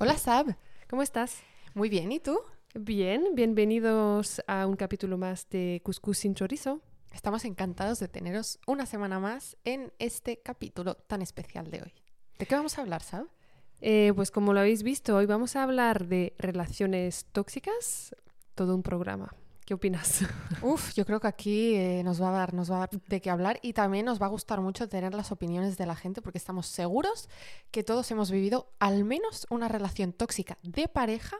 Hola Sab, ¿Cómo estás? muy bien, ¿y tú? Bien, bienvenidos a un capítulo más de Cuscús sin chorizo. Estamos encantados de teneros una semana más en este capítulo tan especial de hoy. ¿De qué vamos a hablar, Sab? Eh, pues como lo habéis visto, hoy vamos a hablar de relaciones tóxicas, todo un programa. ¿Qué opinas? Uf, yo creo que aquí eh, nos va a dar, nos va a dar de qué hablar y también nos va a gustar mucho tener las opiniones de la gente porque estamos seguros que todos hemos vivido al menos una relación tóxica de pareja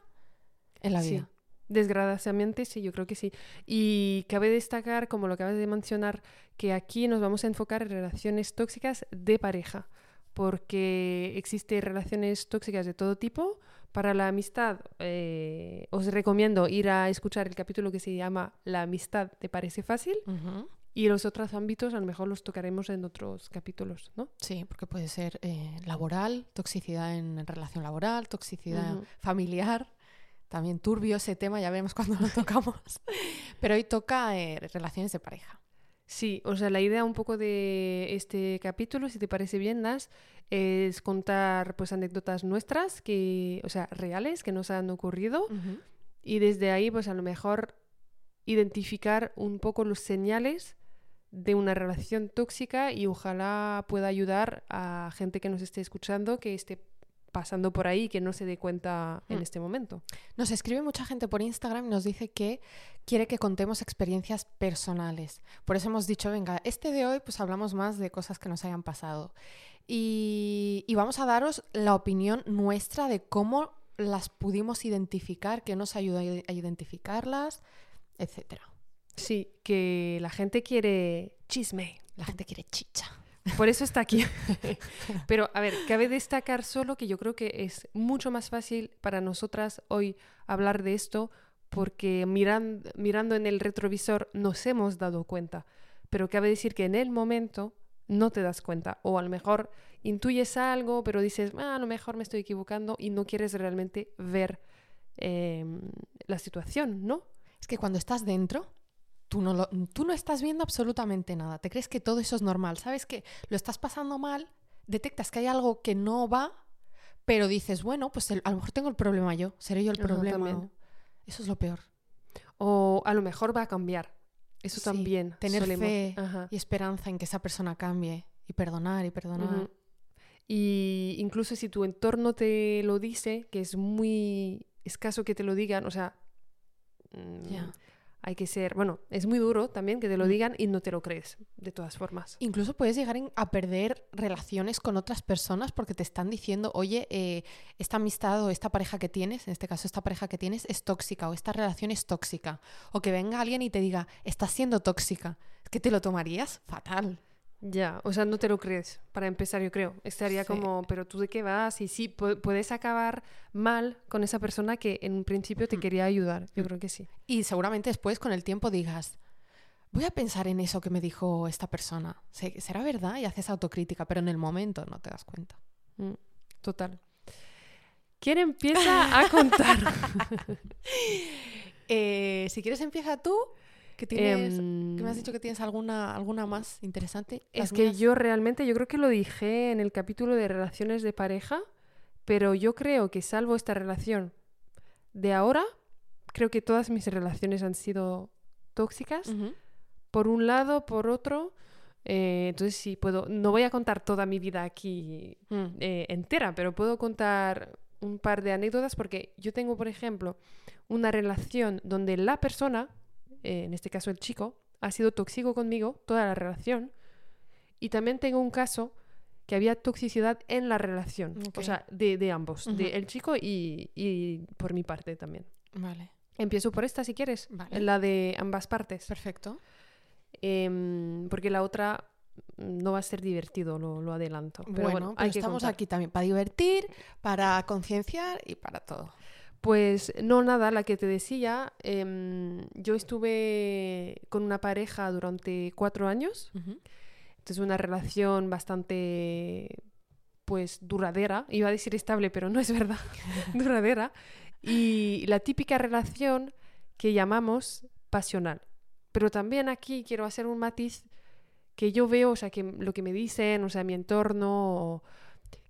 en la Sí. vida. Desgraciadamente sí, yo creo que sí. Y cabe destacar, como lo acabas de mencionar, que aquí nos vamos a enfocar en relaciones tóxicas de pareja, porque existen relaciones tóxicas de todo tipo. Para la amistad, eh, os recomiendo ir a escuchar el capítulo que se llama La amistad te parece fácil y los otros ámbitos a lo mejor los tocaremos en otros capítulos, ¿no? Sí, porque puede ser eh, laboral, toxicidad en relación laboral, toxicidad familiar, también turbio ese tema, ya veremos cuando lo tocamos. Pero hoy toca eh, relaciones de pareja. Sí, o sea, la idea un poco de este capítulo, si te parece bien, Nas, es contar pues anécdotas nuestras, que, o sea, reales, que nos han ocurrido, y desde ahí, pues a lo mejor identificar un poco los señales de una relación tóxica y ojalá pueda ayudar a gente que nos esté escuchando, que esté pasando por ahí, que no se dé cuenta en Mm. este momento. Nos escribe mucha gente por Instagram y nos dice que quiere que contemos experiencias personales. Por eso hemos dicho, venga, este de hoy pues hablamos más de cosas que nos hayan pasado. Y, y vamos a daros la opinión nuestra de cómo las pudimos identificar, qué nos ayudó a identificarlas, etcétera. Sí, que la gente quiere chisme. La gente quiere chicha. Por eso está aquí. Pero, a ver, cabe destacar solo que yo creo que es mucho más fácil para nosotras hoy hablar de esto porque miran- mirando en el retrovisor nos hemos dado cuenta. Pero cabe decir que en el momento no te das cuenta. O a lo mejor intuyes algo, pero dices, "Ah, a lo mejor me estoy equivocando y no quieres realmente ver em, la situación, ¿no? Es que cuando estás dentro, tú no, lo- tú no estás viendo absolutamente nada. Te crees que todo eso es normal. Sabes que lo estás pasando mal, detectas que hay algo que no va, pero dices, bueno, pues el- a lo mejor tengo el problema yo, seré yo el problema. Eso es lo peor. O a lo mejor va a cambiar. Eso Sí, también. tener solemos- fe Ajá. y esperanza en que esa persona cambie y perdonar y perdonar. Ujú. Y incluso si tu entorno te lo dice, que es muy escaso que te lo digan, o sea, mm, Ya. Hay que ser, bueno, es muy duro también que te lo digan y no te lo crees, de todas formas. Incluso puedes llegar a perder relaciones con otras personas porque te están diciendo, oye, eh, esta amistad o esta pareja que tienes, en este caso esta pareja que tienes, es tóxica o esta relación es tóxica. O que venga alguien y te diga, estás siendo tóxica. Es que te lo tomarías fatal. Ya, o sea, no te lo crees, para empezar, yo creo. Estaría Sí. como, pero tú de qué vas? Y sí, pu- puedes acabar mal con esa persona que en un principio te Mm. quería ayudar, yo creo que sí. Y seguramente después con el tiempo digas, voy a pensar en eso que me dijo esta persona. Se- ¿Será verdad? Y haces autocrítica, pero en el momento no te das cuenta. Mm, Total. ¿Quién empieza a contar? Eh, si quieres empieza tú, que tienes... Em, que me has dicho que tienes alguna, alguna más interesante. Es que mías- yo realmente, yo creo que lo dije en el capítulo de relaciones de pareja, pero yo creo que salvo esta relación de ahora, creo que todas mis relaciones han sido tóxicas, por un lado, por otro. eh, entonces sí, puedo, no voy a contar toda mi vida aquí Mm. eh, entera, pero puedo contar un par de anécdotas porque yo tengo, por ejemplo, una relación donde la persona, eh, en este caso el chico, ha sido tóxico conmigo toda la relación. Y también tengo un caso que había toxicidad en la relación, Ok. o sea, de, de ambos, Ujú. de el chico y, y por mi parte también. Vale, Empiezo por esta si quieres, Vale. la de ambas partes, perfecto. Em, porque la otra no va a ser divertido, lo, lo adelanto. Pero bueno, bueno, pero hay que estamos aquí también para divertir, para concienciar y para todo. Pues no, nada, la que te decía, em, yo estuve con una pareja durante cuatro años, entonces una relación bastante, pues, duradera, iba a decir estable, pero no es verdad, duradera, y la típica relación que llamamos pasional. Pero también aquí quiero hacer un matiz que yo veo, o sea, que lo que me dicen, o sea, mi entorno,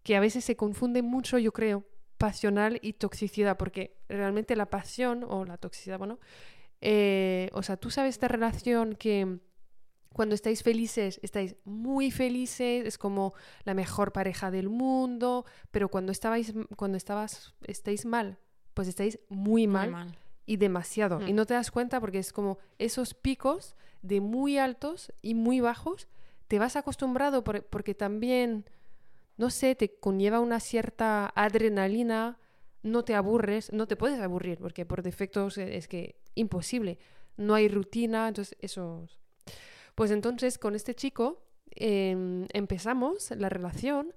que a veces se confunde mucho, yo creo, pasional y toxicidad, porque realmente la pasión o la toxicidad, bueno, eh, o sea, tú sabes esta relación que cuando estáis felices, estáis muy felices, es como la mejor pareja del mundo, pero cuando estabais, cuando estabas, estáis mal, pues estáis muy mal, y demasiado. Y Mm. no te das cuenta porque es como esos picos de muy altos y muy bajos, te vas acostumbrado por- porque también, no sé, te conlleva una cierta adrenalina, no te aburres, no te puedes aburrir porque por defecto es- es que imposible, no hay rutina, entonces eso... Pues entonces con este chico em, empezamos la relación.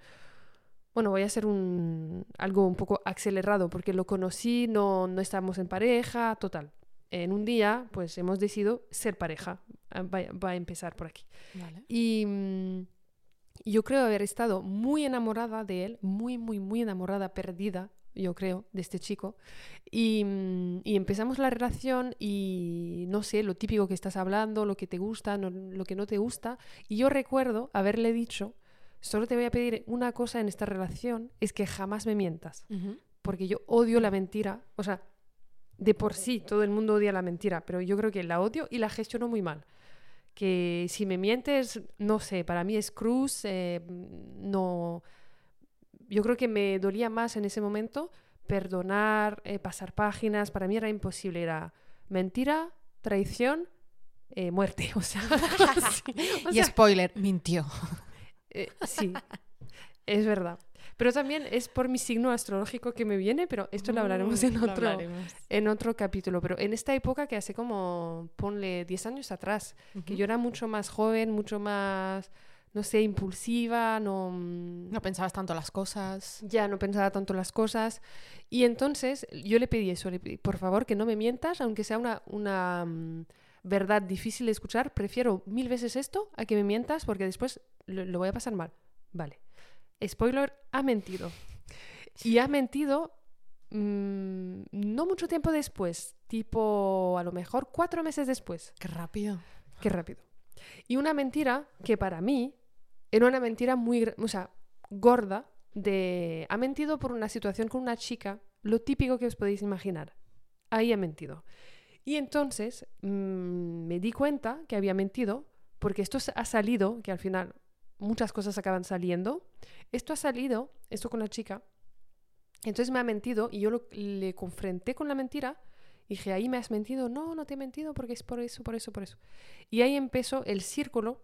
Bueno, voy a hacer un, algo un poco acelerado porque lo conocí, no, no estábamos en pareja, total. En un día, pues hemos decidido ser pareja. Ah, Va, va a empezar por aquí. Vale. Y mm, yo creo haber estado muy enamorada de él, muy, muy, muy enamorada, perdida, yo creo, de este chico. Y, mm, y empezamos la relación y no sé, lo típico que estás hablando, lo que te gusta, no- lo que no te gusta. Y yo recuerdo haberle dicho, solo te voy a pedir una cosa en esta relación, es que jamás me mientas porque yo odio la mentira. O sea, de por sí todo el mundo odia la mentira, pero yo creo que la odio y la gestiono muy mal. Que si me mientes, no sé, para mí es cruz, eh, no... Yo creo que me dolía más en ese momento perdonar, eh, pasar páginas, para mí era imposible, era mentira, traición, eh, muerte, o sea, sí, o y spoiler, mintió. sí, es verdad. Pero también es por mi signo astrológico que me viene, pero esto lo hablaremos en Mm, lo otro, hablaremos. en otro capítulo. Pero en esta época que hace como, ponle 10 años atrás, que yo era mucho más joven, mucho más, no sé, impulsiva, no... mm, No pensabas tanto las cosas. ya no pensaba tanto las cosas. Y entonces yo le pedí eso, le pedí, por favor, que no me mientas, aunque sea una, una mm, verdad difícil de escuchar, prefiero mil veces esto a que me mientas porque después lo, lo voy a pasar mal. Vale. Spoiler, ha mentido. Y ha mentido mm, no mucho tiempo después, tipo a lo mejor cuatro meses después. Qué rápido. Qué rápido. Y una mentira que para mí era una mentira muy, o sea, gorda de... Ha mentido por una situación con una chica, lo típico que os podéis imaginar. Ahí ha mentido. Y entonces mm, me di cuenta que había mentido porque esto ha salido, que al final muchas cosas acaban saliendo. Esto ha salido, esto con la chica. Entonces me ha mentido y yo lo- le confronté con la mentira. Y dije, ahí me has mentido. No, no te he mentido porque es por eso, por eso, por eso. Y ahí empezó el círculo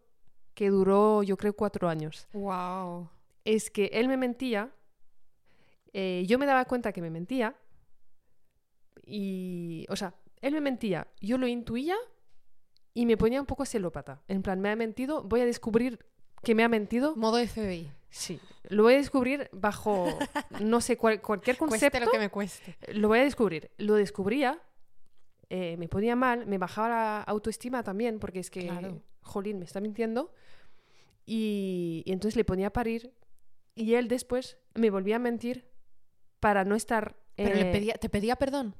que duró, yo creo, cuatro años. Wow. Es que él me mentía, eh, yo me daba cuenta que me mentía, y, o sea, él me mentía, yo lo intuía y me ponía un poco celópata. En plan, me ha mentido, voy a descubrir que me ha mentido. Modo FBI. Sí, lo voy a descubrir bajo, no sé, cual- cualquier Cueste concepto. lo que me cueste. Lo voy a descubrir. Lo descubría, eh, me ponía mal, me bajaba la autoestima también, porque es que, Claro. jolín, me está mintiendo. Y, y entonces le ponía a parir y él después me volvía a mentir para no estar... Pero le eh, pedía, te pedía perdón.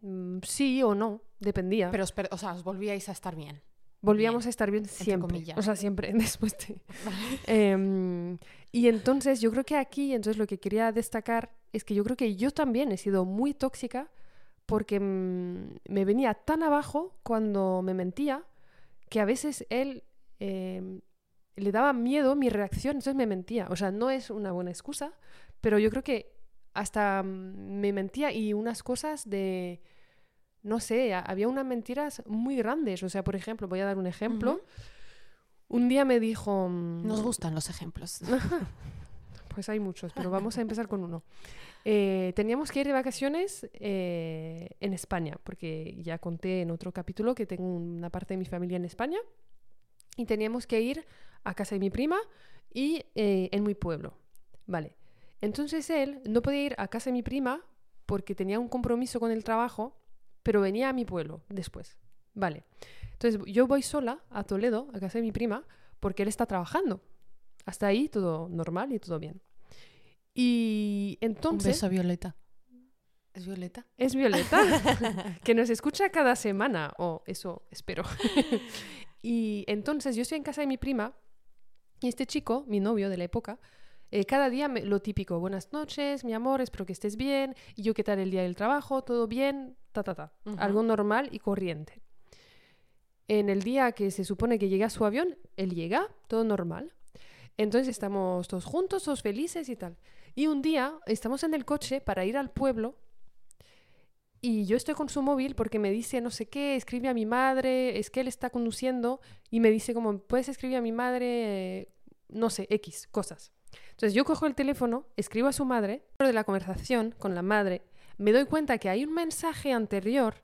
mm, Sí o no, dependía. Pero, os per- o sea, os volvíais a estar bien. Volvíamos bien, a estar bien siempre. O sea, siempre después de... Em, y entonces yo creo que aquí, entonces lo que quería destacar es que yo creo que yo también he sido muy tóxica porque mm, me venía tan abajo cuando me mentía que a veces él em, le daba miedo mi reacción, entonces me mentía. O sea, no es una buena excusa, pero yo creo que hasta mm, me mentía y unas cosas de... No sé, ha- había unas mentiras muy grandes. O sea, por ejemplo, voy a dar un ejemplo. Un día me dijo... mm, Nos gustan los ejemplos. Pues hay muchos, pero vamos a empezar con uno. Eh, teníamos que ir de vacaciones eh, en España, porque ya conté en otro capítulo que tengo una parte de mi familia en España. Y teníamos que ir a casa de mi prima y eh, en mi pueblo. Vale. Entonces él no podía ir a casa de mi prima porque tenía un compromiso con el trabajo, pero venía a mi pueblo después. Vale. Entonces yo voy sola a Toledo, a casa de mi prima, porque él está trabajando. Hasta ahí todo normal y todo bien. Y Un entonces beso, Violeta. ¿Es Violeta? es Violeta, que nos escucha cada semana, o eso espero. y entonces yo estoy en casa de mi prima y este chico, mi novio de la época, eh, cada día me- lo típico, buenas noches, mi amor, espero que estés bien, y yo qué tal el día del trabajo, todo bien, ta, ta, ta. Algo normal y corriente. En el día que se supone que llega su avión, él llega, todo normal. Entonces estamos todos juntos, todos felices y tal. Y un día estamos en el coche para ir al pueblo y yo estoy con su móvil porque me dice no sé qué, escribe a mi madre, es que él está conduciendo y me dice como, puedes escribir a mi madre, eh, no sé, X, cosas. Entonces yo cojo el teléfono, escribo a su madre, dentro de la conversación con la madre, me doy cuenta que hay un mensaje anterior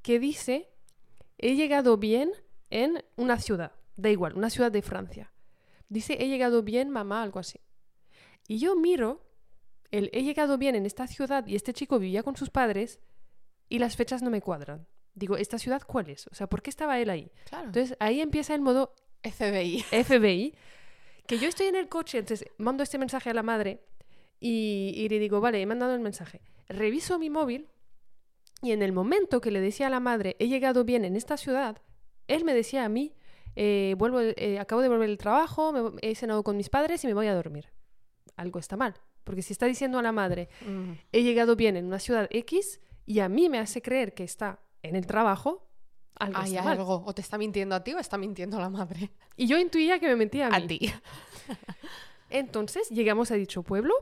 que dice, he llegado bien en una ciudad, da igual, una ciudad de Francia. Dice, he llegado bien, mamá, algo así. Y yo miro, el he llegado bien en esta ciudad y este chico vivía con sus padres y las fechas no me cuadran. Digo, ¿esta ciudad cuál es? O sea, ¿por qué estaba él ahí? Claro. Entonces ahí empieza el modo FBI. FBI, que yo estoy en el coche, entonces mando este mensaje a la madre y, y le digo, vale, he mandado el mensaje. Reviso mi móvil y en el momento que le decía a la madre, he llegado bien en esta ciudad, él me decía a mí, eh, vuelvo, eh, acabo de volver del trabajo, me- he cenado con mis padres y me voy a dormir. Algo está mal, porque si está diciendo a la madre, Mm. he llegado bien en una ciudad X y a mí me hace creer que está en el trabajo, algo Hay está mal. algo. O te está mintiendo a ti o está mintiendo a la madre. Y yo intuía que me mentía a mí. A ti. Entonces llegamos a dicho pueblo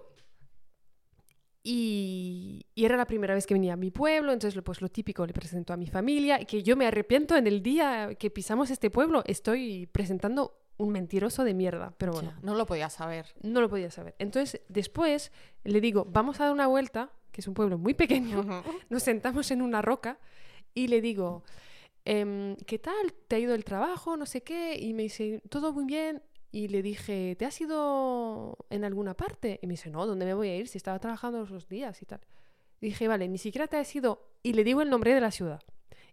y, y era la primera vez que venía a mi pueblo, entonces pues lo típico, le presento a mi familia, y que yo me arrepiento en el día que pisamos este pueblo, estoy presentando un mentiroso de mierda, pero bueno, Ya, no lo podía saber. no lo podía saber. Entonces después le digo, vamos a dar una vuelta, que es un pueblo muy pequeño, nos sentamos en una roca y le digo, em, ¿qué tal? ¿Te ha ido el trabajo? No sé qué. Y me dice, todo muy bien. Y le dije, ¿te has ido en alguna parte? Y me dice, no, ¿dónde me voy a ir si estaba trabajando esos días y tal? Y dije, vale, ni siquiera te has ido. Y le digo el nombre de la ciudad.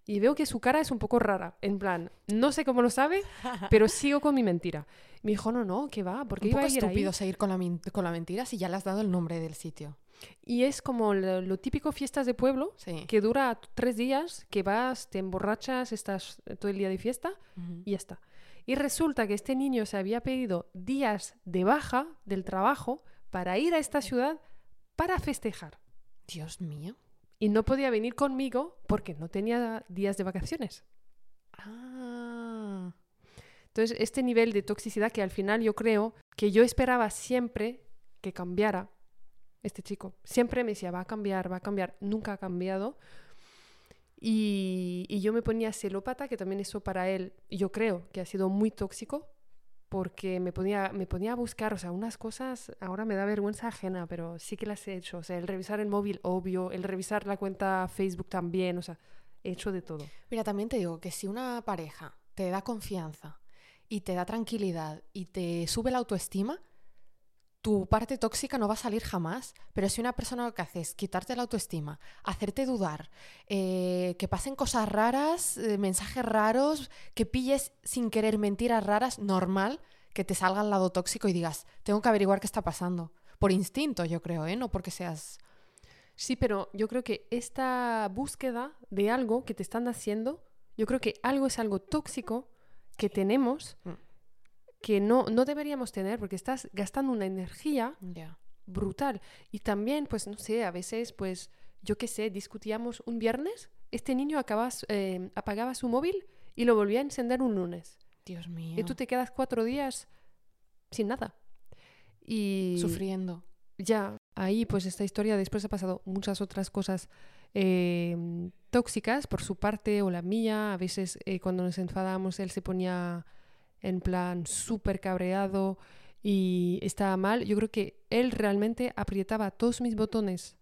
Y veo que su cara es un poco rara. En plan, no sé cómo lo sabe, pero sigo con mi mentira. Me dijo, no, no, ¿qué va? ¿Por qué Un iba poco a ir ahí? estúpido seguir con la, con la mentira si ya le has dado el nombre del sitio. Y es como lo, lo típico fiestas de pueblo, Sí. que dura tres días, que vas, te emborrachas, estás todo el día de fiesta y ya está. Y resulta que este niño se había pedido días de baja del trabajo para ir a esta ciudad para festejar. Dios mío. Y no podía venir conmigo porque no tenía días de vacaciones. Ah. Entonces, este nivel de toxicidad que al final yo creo que yo esperaba siempre que cambiara este chico. Siempre me decía, va a cambiar, va a cambiar. Nunca ha cambiado. Y, yo me ponía celópata, que también eso para él, yo creo que ha sido muy tóxico, porque me ponía, me ponía a buscar, o sea, unas cosas, ahora me da vergüenza ajena, pero sí que las he hecho. O sea, el revisar el móvil, obvio, el revisar la cuenta Facebook también, o sea, he hecho de todo. Mira, también te digo que si una pareja te da confianza y te da tranquilidad y te sube la autoestima, tu parte tóxica no va a salir jamás. Pero si una persona lo que hace es quitarte la autoestima, hacerte dudar, eh, que pasen cosas raras, eh, mensajes raros, que pilles sin querer mentiras raras, normal que te salga al lado tóxico y digas, tengo que averiguar qué está pasando. Por instinto, yo creo, ¿eh? No porque seas... Sí, pero yo creo que esta búsqueda de algo que te están haciendo, yo creo que algo es algo tóxico que tenemos Mm. Que no, no deberíamos tener porque estás gastando una energía brutal. Y también, pues, no sé, a veces, pues, yo qué sé, discutíamos un viernes, este niño acababa, su- eh, apagaba su móvil y lo volvía a encender un lunes. Dios mío. Y tú te quedas cuatro días sin nada. Y Sufriendo. ya ahí pues esta historia después ha pasado muchas otras cosas eh, tóxicas por su parte o la mía a veces eh, cuando nos enfadábamos él se ponía en plan súper cabreado y estaba mal yo creo que él realmente aprietaba todos mis botones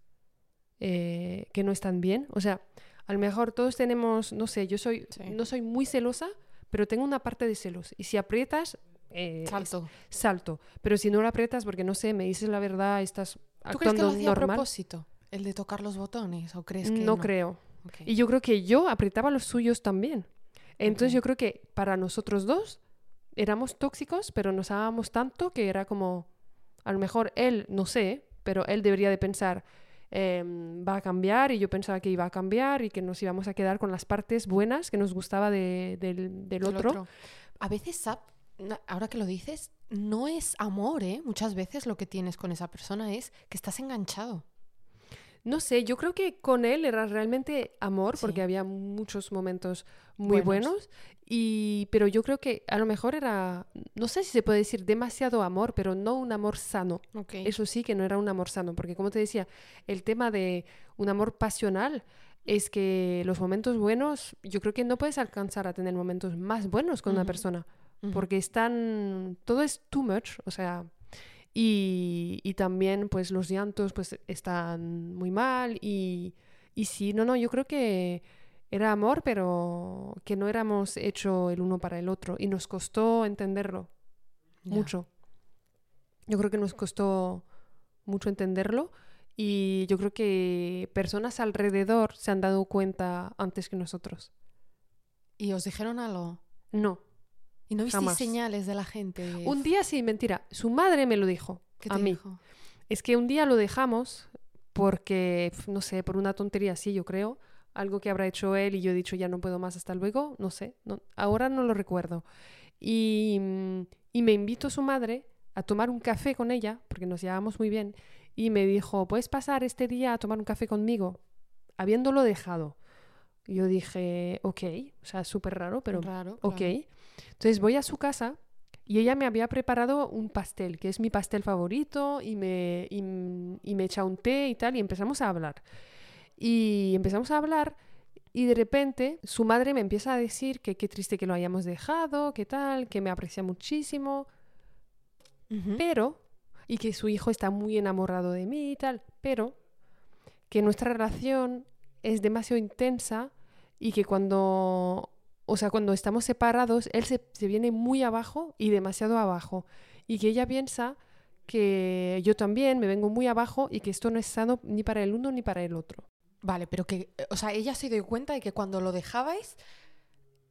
eh, que no están bien o sea a lo mejor todos tenemos no sé yo soy Sí. no soy muy celosa pero tengo una parte de celos y si aprietas eh, es- Salto. salto. Pero si no lo aprietas porque no sé, me dices la verdad, estás ¿Tú crees que lo actuando hacía a normal. propósito? ¿El de tocar los botones? ¿O crees que No, no? creo. Y yo creo que yo apretaba los suyos también. Entonces yo creo que para nosotros dos éramos tóxicos, pero nos amábamos tanto que era como, a lo mejor él, no sé, pero él debería de pensar, em, va a cambiar y yo pensaba que iba a cambiar y que nos íbamos a quedar con las partes buenas que nos gustaba de- del, del Del otro. A veces, Sap, na- ahora que lo dices, no es amor, ¿eh? Muchas veces lo que tienes con esa persona es que estás enganchado. No sé, yo creo que con él era realmente amor, Sí. porque había muchos momentos muy Buenos. buenos. y, pero yo creo que a lo mejor era, no sé si se puede decir demasiado amor, pero no un amor sano. Ok. Eso sí que no era un amor sano, porque como te decía, el tema de un amor pasional es que los momentos buenos, yo creo que no puedes alcanzar a tener momentos más buenos con una persona, Ujú. porque están, todo es too much, o sea, y, y también pues los llantos pues están muy mal y, y sí, no, no, yo creo que era amor, pero que no éramos hecho el uno para el otro y nos costó entenderlo mucho. Yo creo que nos costó mucho entenderlo y yo creo que personas alrededor se han dado cuenta antes que nosotros. ¿Y os dijeron algo? No. ¿Y no Jamás. señales de la gente? Un día sí, mentira. Su madre me lo dijo ¿Qué a te mí. dijo? Es que un día lo dejamos porque, no sé, por una tontería así, yo creo. Algo que habrá hecho él y yo he dicho ya no puedo más, hasta luego. No sé. no- ahora no lo recuerdo. Y, mm, y me invitó su madre a tomar un café con ella, porque nos llevábamos muy bien. Y me dijo, ¿puedes pasar este día a tomar un café conmigo? Habiéndolo dejado. Yo dije, ok, o sea, súper raro, pero Raro, Ok. claro. Entonces voy a su casa y ella me había preparado un pastel, que es mi pastel favorito, y me, y, me echa un té y tal, y empezamos a hablar. Y empezamos a hablar y de repente su madre me empieza a decir que qué triste que lo hayamos dejado, que tal, que me aprecia muchísimo, pero, y que su hijo está muy enamorado de mí y tal, pero que nuestra relación es demasiado intensa y que cuando, o sea, cuando estamos separados, él se, se viene muy abajo y demasiado abajo. Y que ella piensa que yo también me vengo muy abajo y que esto no es sano ni para el uno ni para el otro. Vale, pero que, o sea, ella se dio cuenta de que cuando lo dejabais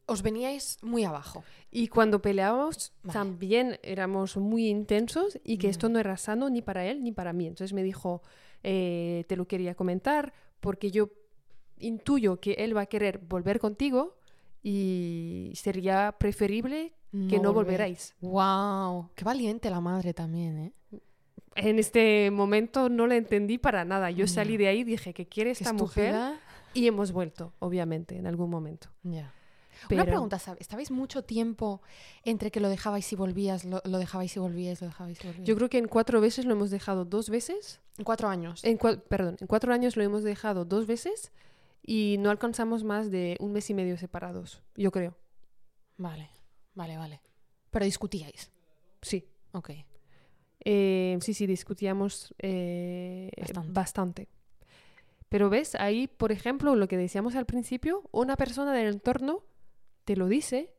os veníais muy abajo. Y cuando peleábamos Vale. también éramos muy intensos y que Mm. esto no era sano ni para él ni para mí. Entonces me dijo, eh, te lo quería comentar porque yo intuyo que él va a querer volver contigo y sería preferible que no volveráis. Wow, qué valiente la madre también, ¿eh? En este momento no le entendí para nada. Yo salí de ahí y dije que quiere Qué esta mujer estúpida. y hemos vuelto, obviamente, en algún momento. Ya. Pero- Una pregunta, ¿sab- ¿estabais mucho tiempo entre que lo dejabais y volvías, lo, lo dejabais y volvíais, lo dejabais y volvíais? Yo creo que en cuatro veces lo hemos dejado dos veces En cuatro años. En cua- perdón, en cuatro años lo hemos dejado dos veces y no alcanzamos más de un mes y medio separados, yo creo. Vale, vale, vale. Pero discutíais. Sí. Ok. Eh, sí, sí, discutíamos eh, Bastante. bastante. Pero ves, ahí, por ejemplo, lo que decíamos al principio, una persona del entorno te lo dice,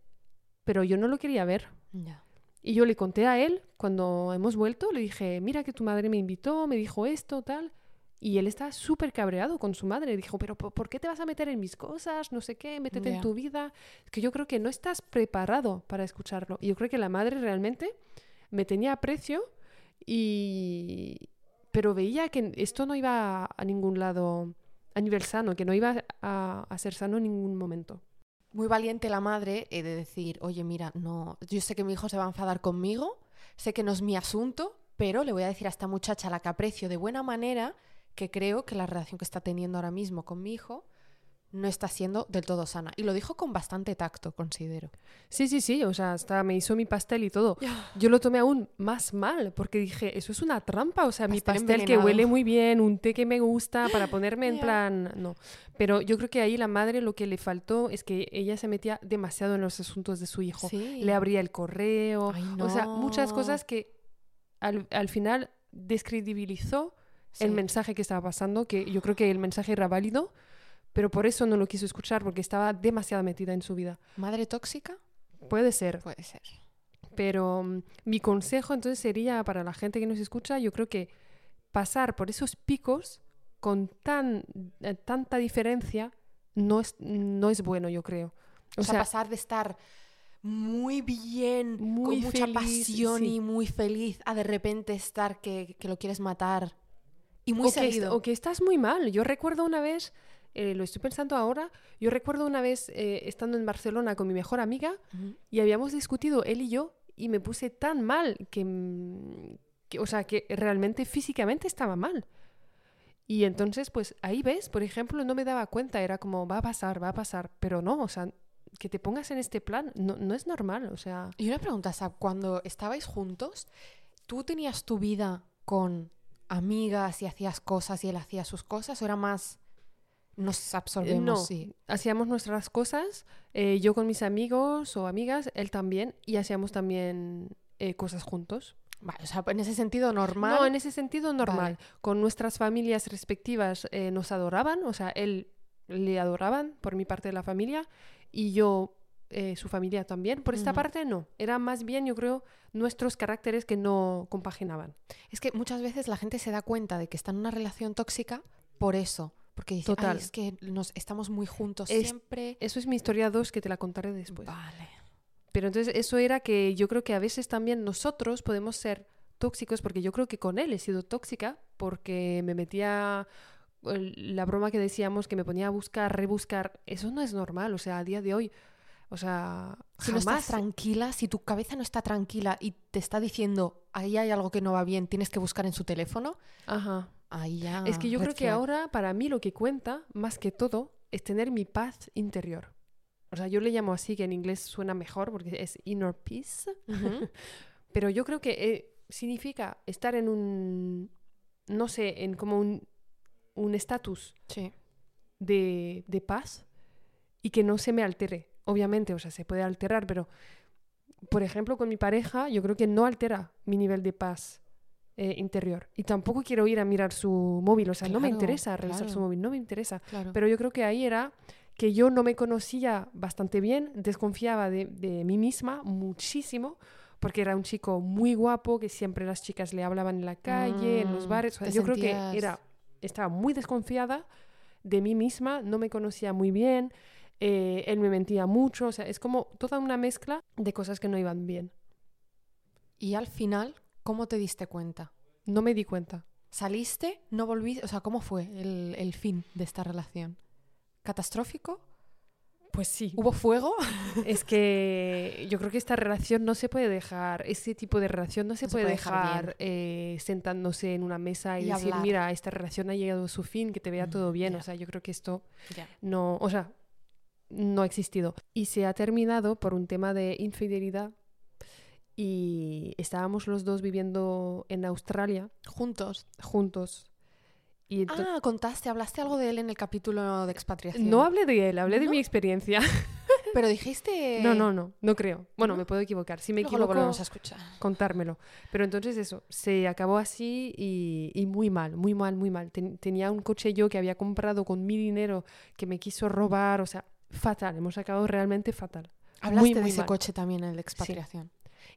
pero yo no lo quería ver. Ya. Y yo le conté a él cuando hemos vuelto, le dije, mira que tu madre me invitó, me dijo esto, tal. Y él está súper cabreado con su madre. Dijo, pero ¿por qué te vas a meter en mis cosas? No sé qué, métete en tu vida. Que yo creo que no estás preparado para escucharlo. Y yo creo que la madre realmente me tenía aprecio y... Pero veía que esto no iba a ningún lado a nivel sano, que no iba a, a ser sano en ningún momento. Muy valiente la madre eh, de decir, oye, mira, no, yo sé que mi hijo se va a enfadar conmigo, sé que no es mi asunto, pero le voy a decir a esta muchacha la que aprecio de buena manera que creo que la relación que está teniendo ahora mismo con mi hijo no está siendo del todo sana. Y lo dijo con bastante tacto, considero. Sí, sí, sí, o sea, hasta me hizo mi pastel y todo. Yo lo tomé aún más mal porque dije, eso es una trampa, o sea, mi Pastel pastel que envenenado. huele muy bien, un té que me gusta para ponerme en Ya. plan, no. Pero yo creo que ahí la madre lo que le faltó es que ella se metía demasiado en los asuntos de su hijo. Sí. Le abría el correo, Ay, o sea, muchas no. cosas que al, al final descredibilizó el mensaje que estaba pasando, que yo creo que el mensaje era válido, pero por eso no lo quiso escuchar porque estaba demasiado metida en su vida. ¿Madre tóxica? Puede ser. Puede ser. Pero mm, mi consejo entonces sería para la gente que nos escucha, yo creo que pasar por esos picos con tan, eh, tanta diferencia no es, no es bueno, yo creo. O, sea, pasar de estar muy bien, Muy con mucha pasión sí. y muy feliz, a de repente estar que, que lo quieres matar. Y muy o, que, seguido. o que estás muy mal. Yo recuerdo una vez, eh, lo estoy pensando ahora, yo recuerdo una vez eh, estando en Barcelona con mi mejor amiga y habíamos discutido él y yo y me puse tan mal que, mm, que, o sea, que realmente físicamente estaba mal. Y entonces, pues ahí ves, por ejemplo, no me daba cuenta, era como, va a pasar, va a pasar, pero no, o sea, que te pongas en este plan no, no es normal, o sea... Y una pregunta, Sab, cuando estabais juntos, ¿tú tenías tu vida con amigas y hacías cosas y él hacía sus cosas o era más nos absorbemos? no, sí. hacíamos nuestras cosas, eh, yo con mis amigos o amigas, él también, y hacíamos también eh, cosas juntos. Vale, o sea, en ese sentido normal. No, en ese sentido normal. Con nuestras familias respectivas eh, nos adoraban, o sea, él le adoraban por mi parte de la familia y yo eh, su familia también. Por esta parte no, era más bien yo creo nuestros caracteres que no compaginaban. Es que muchas veces la gente se da cuenta de que está en una relación tóxica por eso. Porque dice, Total. "Ay, es que nos estamos muy juntos Es- siempre. Eso es mi historia 2 que te la contaré después. Vale. Pero entonces eso era que yo creo que a veces también nosotros podemos ser tóxicos, porque yo creo que con él he sido tóxica, porque me metía la broma que decíamos, que me ponía a buscar, rebuscar, eso no es normal, o sea, a día de hoy, o sea, Si no estás tranquila, si tu cabeza no está tranquila y te está diciendo, ahí hay algo que no va bien, tienes que buscar en su teléfono, Ajá. ahí ya. Es que yo creo que flag. ahora, para mí, lo que cuenta, más que todo, es tener mi paz interior. O sea, yo le llamo así, que en inglés suena mejor, porque es inner peace. Pero yo creo que eh, significa estar en un, no sé, en como un un estatus Sí. de, de paz y que no se me altere. Obviamente, o sea, se puede alterar, pero, por ejemplo, con mi pareja, yo creo que no altera mi nivel de paz eh, interior. Y tampoco quiero ir a mirar su móvil, o sea, no me Claro, interesa revisar su claro. móvil, no me interesa. Claro. Pero yo creo que ahí era que yo no me conocía bastante bien, desconfiaba de, de mí misma muchísimo, porque era un chico muy guapo, que siempre las chicas le hablaban en la calle, en los Mm, bares. O sea, te yo creo que era, estaba muy desconfiada de mí misma, no me conocía muy bien, eh, él me mentía mucho, o sea, es como toda una mezcla de cosas que no iban bien. Y al final, ¿cómo te diste cuenta? No me di cuenta. ¿Saliste? ¿No volviste? O sea, ¿cómo fue el, el fin de esta relación? ¿Catastrófico? Pues sí. ¿Hubo fuego? Es que yo creo que esta relación no se puede dejar, ese tipo de relación no se, No se puede, dejar dejar eh, sentándose en una mesa y, Y decir, hablar. mira, esta relación ha llegado a su fin, que te vea Mm, todo bien. O sea, yo creo que esto no, o sea, no ha existido. Y se ha terminado por un tema de infidelidad. Y estábamos los dos viviendo en Australia ¿Juntos? juntos. Y Ah, contaste, hablaste algo de él en el capítulo de expatriación. no hablé de él, hablé de mi experiencia. Pero dijiste... No, no, no, no creo. Bueno, ¿no? me puedo equivocar. Si me Luego lo equivoco, volvemos a escuchar. contármelo. Pero entonces eso, se acabó así y, y muy mal, muy mal, muy mal. Ten- tenía un coche yo que había comprado con mi dinero que me quiso robar, o sea, fatal, hemos acabado realmente fatal. Hablaste de muy ese mal. coche también en el de expatriación.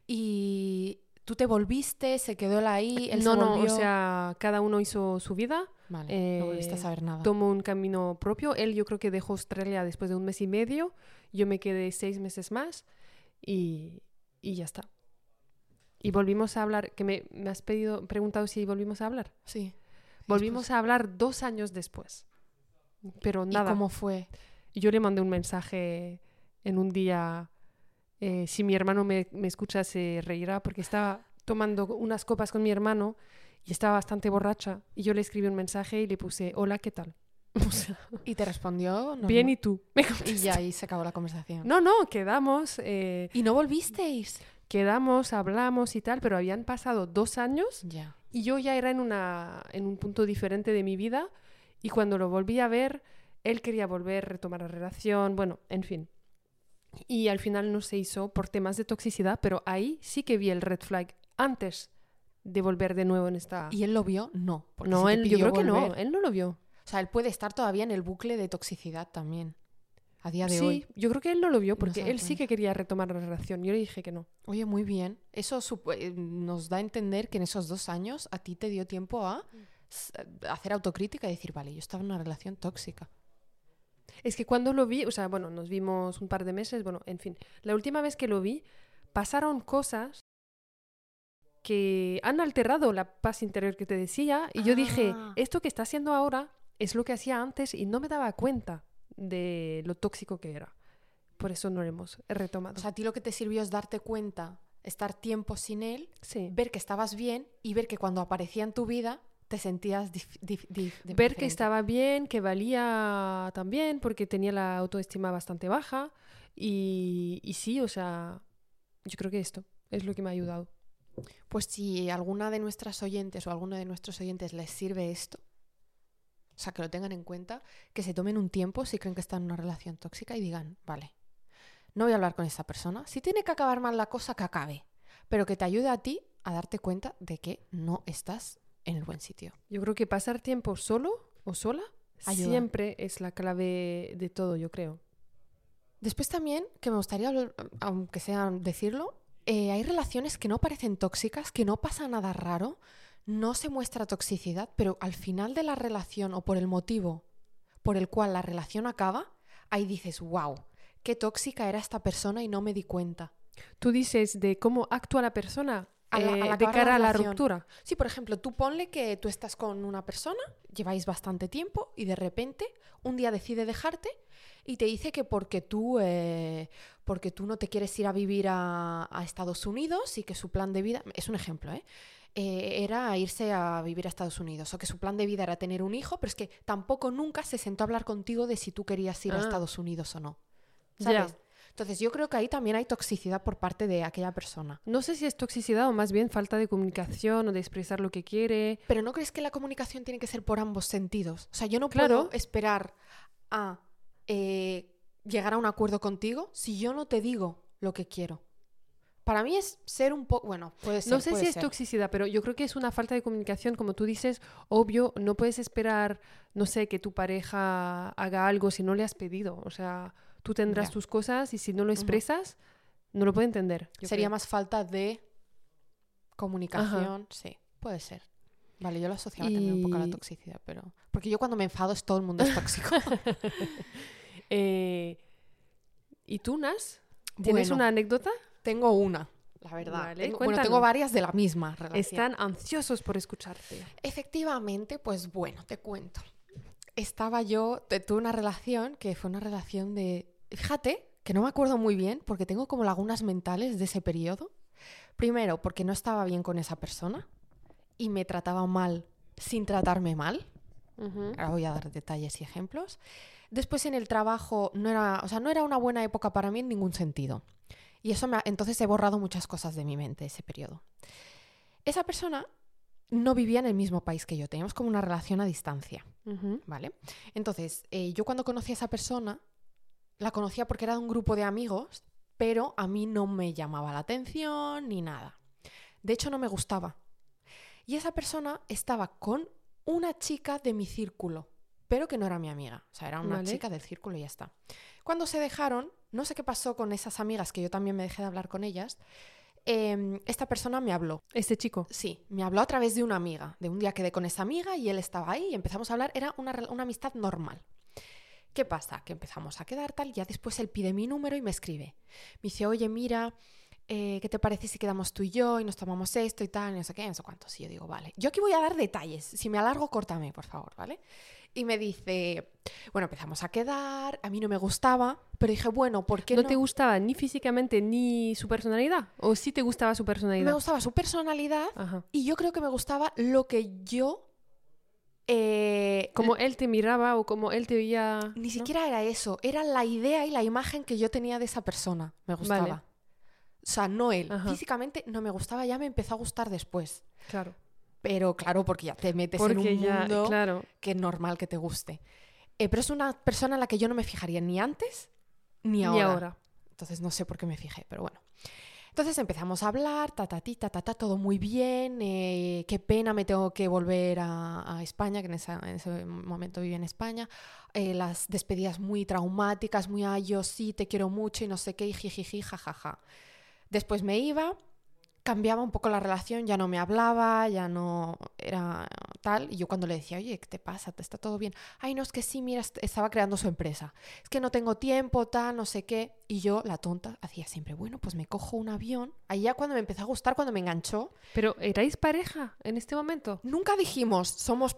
Y tú te volviste, se quedó él ahí, él no, se no, o sea, cada uno hizo su vida, Vale, no volviste a eh, saber nada. tomó un camino propio. Él yo creo que dejó Australia después de un mes y medio, yo me quedé seis meses más y, y ya está. Y volvimos a hablar, que me, me has pedido, preguntado si volvimos a hablar. Sí. Volvimos a hablar dos años después. Pero ¿Y nada. cómo fue? Yo le mandé un mensaje en un día. eh, si mi hermano me, me escucha, se reirá porque estaba tomando unas copas con mi hermano y estaba bastante borracha. Y yo le escribí un mensaje y le puse: Hola, ¿qué tal? O sea, ¿Y te respondió? normal? bien, ¿y tú? Me Y ya ahí se acabó la conversación. No, no, quedamos, eh, ¿Y no volvisteis? quedamos, hablamos y tal, pero habían pasado dos años Ya. Y yo ya era en, una, en un punto diferente de mi vida y cuando lo volví a ver, él quería volver, retomar la relación, bueno, en fin. Y al final no se hizo por temas de toxicidad, pero ahí sí que vi el red flag antes de volver de nuevo en esta... ¿Y él lo vio? No. no, él, yo creo que no, él no lo vio. O sea, él puede estar todavía en el bucle de toxicidad también. A día de Sí, hoy. yo creo que él no lo vio porque él sí que quería retomar la relación. Yo le dije que no. Oye, muy bien. Eso eh, nos da a entender que en esos dos años a ti te dio tiempo a a hacer autocrítica y decir, vale, yo estaba en una relación tóxica. Es que cuando lo vi, o sea, bueno, nos vimos un par de meses, bueno, en fin, la última vez que lo vi, pasaron cosas que han alterado la paz interior que te decía y yo dije, Ah. esto que está haciendo ahora es lo que hacía antes y no me daba cuenta de lo tóxico que era. Por eso no lo hemos retomado. O sea, a ti lo que te sirvió es darte cuenta estar tiempo sin él, Sí. ver que estabas bien y ver que cuando aparecía en tu vida te sentías dif- dif- dif- de- Ver que estaba bien, que valía también, porque tenía la autoestima bastante baja. Y, y sí, o sea, yo creo que esto es lo que me ha ayudado. Pues si alguna de nuestras oyentes o alguno de nuestros oyentes les sirve esto, o sea, que lo tengan en cuenta, que se tomen un tiempo si creen que están en una relación tóxica y digan, vale, no voy a hablar con esta persona. Si tiene que acabar mal la cosa, que acabe. Pero que te ayude a ti a darte cuenta de que no estás en el buen sitio. Yo creo que pasar tiempo solo o sola Ayuda. siempre es la clave de todo, yo creo. Después también, que me gustaría, aunque sea decirlo, eh, hay relaciones que no parecen tóxicas, que no pasa nada raro, no se muestra toxicidad, pero al final de la relación o por el motivo por el cual la relación acaba, ahí dices, wow, qué tóxica era esta persona y no me di cuenta. Tú dices de cómo actúa la persona A la- eh, de cara a la ruptura. Sí, por ejemplo, tú ponle que tú estás con una persona, lleváis bastante tiempo y de repente un día decide dejarte y te dice que porque tú, eh, porque tú no te quieres ir a vivir a, a Estados Unidos y que su plan de vida, es un ejemplo, ¿eh? Eh, era irse a vivir a Estados Unidos o que su plan de vida era tener un hijo, pero es que tampoco nunca se sentó a hablar contigo de si tú querías ir a Ah. Estados Unidos o no. ¿Sabes? Entonces yo creo que ahí también hay toxicidad por parte de aquella persona. No sé si es toxicidad o más bien falta de comunicación o de expresar lo que quiere. Pero ¿no crees que la comunicación tiene que ser por ambos sentidos? O sea, yo no Claro. puedo esperar a eh, llegar a un acuerdo contigo si yo no te digo lo que quiero. Para mí es ser un poco... Bueno, puede ser. No sé si es toxicidad, pero yo creo que es una falta de comunicación, como tú dices, obvio, no puedes esperar, no sé, que tu pareja haga algo si no le has pedido. O sea, tú tendrás Ya. tus cosas y si no lo expresas, no lo puede entender. Sería creo. más falta de comunicación. Sí, puede ser. Vale, yo lo asociaba también un poco a la toxicidad, pero... Porque yo cuando me enfado es todo el mundo es tóxico. Eh, ¿Y tú, Nas? ¿Tienes Bueno, una anécdota? Tengo una, la verdad. Vale, Tengo- bueno, tengo varias de la misma relación. Están ansiosos por escucharte. Efectivamente, pues bueno, te cuento. Estaba yo, tuve una relación que fue una relación de... Fíjate que no me acuerdo muy bien porque tengo como lagunas mentales de ese periodo. Primero, porque no estaba bien con esa persona y me trataba mal sin tratarme mal. Ahora voy a dar detalles y ejemplos. Después en el trabajo no era, o sea, no era una buena época para mí en ningún sentido. Y eso me ha- entonces he borrado muchas cosas de mi mente ese periodo. Esa persona no vivía en el mismo país que yo, teníamos como una relación a distancia. ¿vale? Entonces, eh, yo cuando conocí a esa persona, la conocía porque era de un grupo de amigos, pero a mí no me llamaba la atención ni nada. De hecho, no me gustaba. Y esa persona estaba con una chica de mi círculo, pero que no era mi amiga. O sea, era una Vale. chica del círculo y ya está. Cuando se dejaron, no sé qué pasó con esas amigas, que yo también me dejé de hablar con ellas, em, esta persona me habló. Este chico. Sí, me habló a través de una amiga. De un día quedé con esa amiga y él estaba ahí y empezamos a hablar. Era una, una amistad normal. ¿Qué pasa? Que empezamos a quedar tal, ya después él pide mi número y me escribe. Me dice, oye, mira, eh, ¿qué te parece si quedamos tú y yo y nos tomamos esto y tal, y no sé qué, no sé cuántos? Y yo digo, vale. Yo aquí voy a dar detalles. Si me alargo, córtame, por favor, ¿vale? Y me dice, bueno, empezamos a quedar, a mí no me gustaba, pero dije, bueno, ¿por qué ¿No, no? te gustaba ni físicamente ni su personalidad? ¿O sí te gustaba su personalidad? Me gustaba su personalidad Ajá. y yo creo que me gustaba lo que yo... eh, Como él te miraba o como él te veía. Ni ¿no? siquiera era eso, era la idea y la imagen que yo tenía de esa persona. Me gustaba. Vale. O sea, no él. Ajá. Físicamente no me gustaba, ya me empezó a gustar después. Claro. Pero claro, porque ya te metes en un ya, mundo claro. que es normal que te guste. Eh, pero es una persona en la que yo no me fijaría ni antes ni ahora. Ni ahora. Entonces no sé por qué me fijé, pero bueno. Entonces empezamos a hablar, ta, ta, ti, ta, ta, ta, todo muy bien. eh, qué pena me tengo que volver a, España, que en ese momento vivía en España. eh, las despedidas muy traumáticas, muy, ay, yo sí, te quiero mucho y no sé qué, y jijiji, jajaja. Después me iba, cambiaba un poco la relación, ya no me hablaba, ya no era tal. Y yo cuando le decía, oye, ¿qué te pasa? ¿Te está todo bien? Ay, no, es que sí, mira, est- estaba creando su empresa. Es que no tengo tiempo, tal, no sé qué. Y yo, la tonta, hacía siempre, bueno, pues me cojo un avión. Ahí ya cuando me empezó a gustar, cuando me enganchó, Pero ¿erais pareja en este momento? nunca dijimos, somos Ah.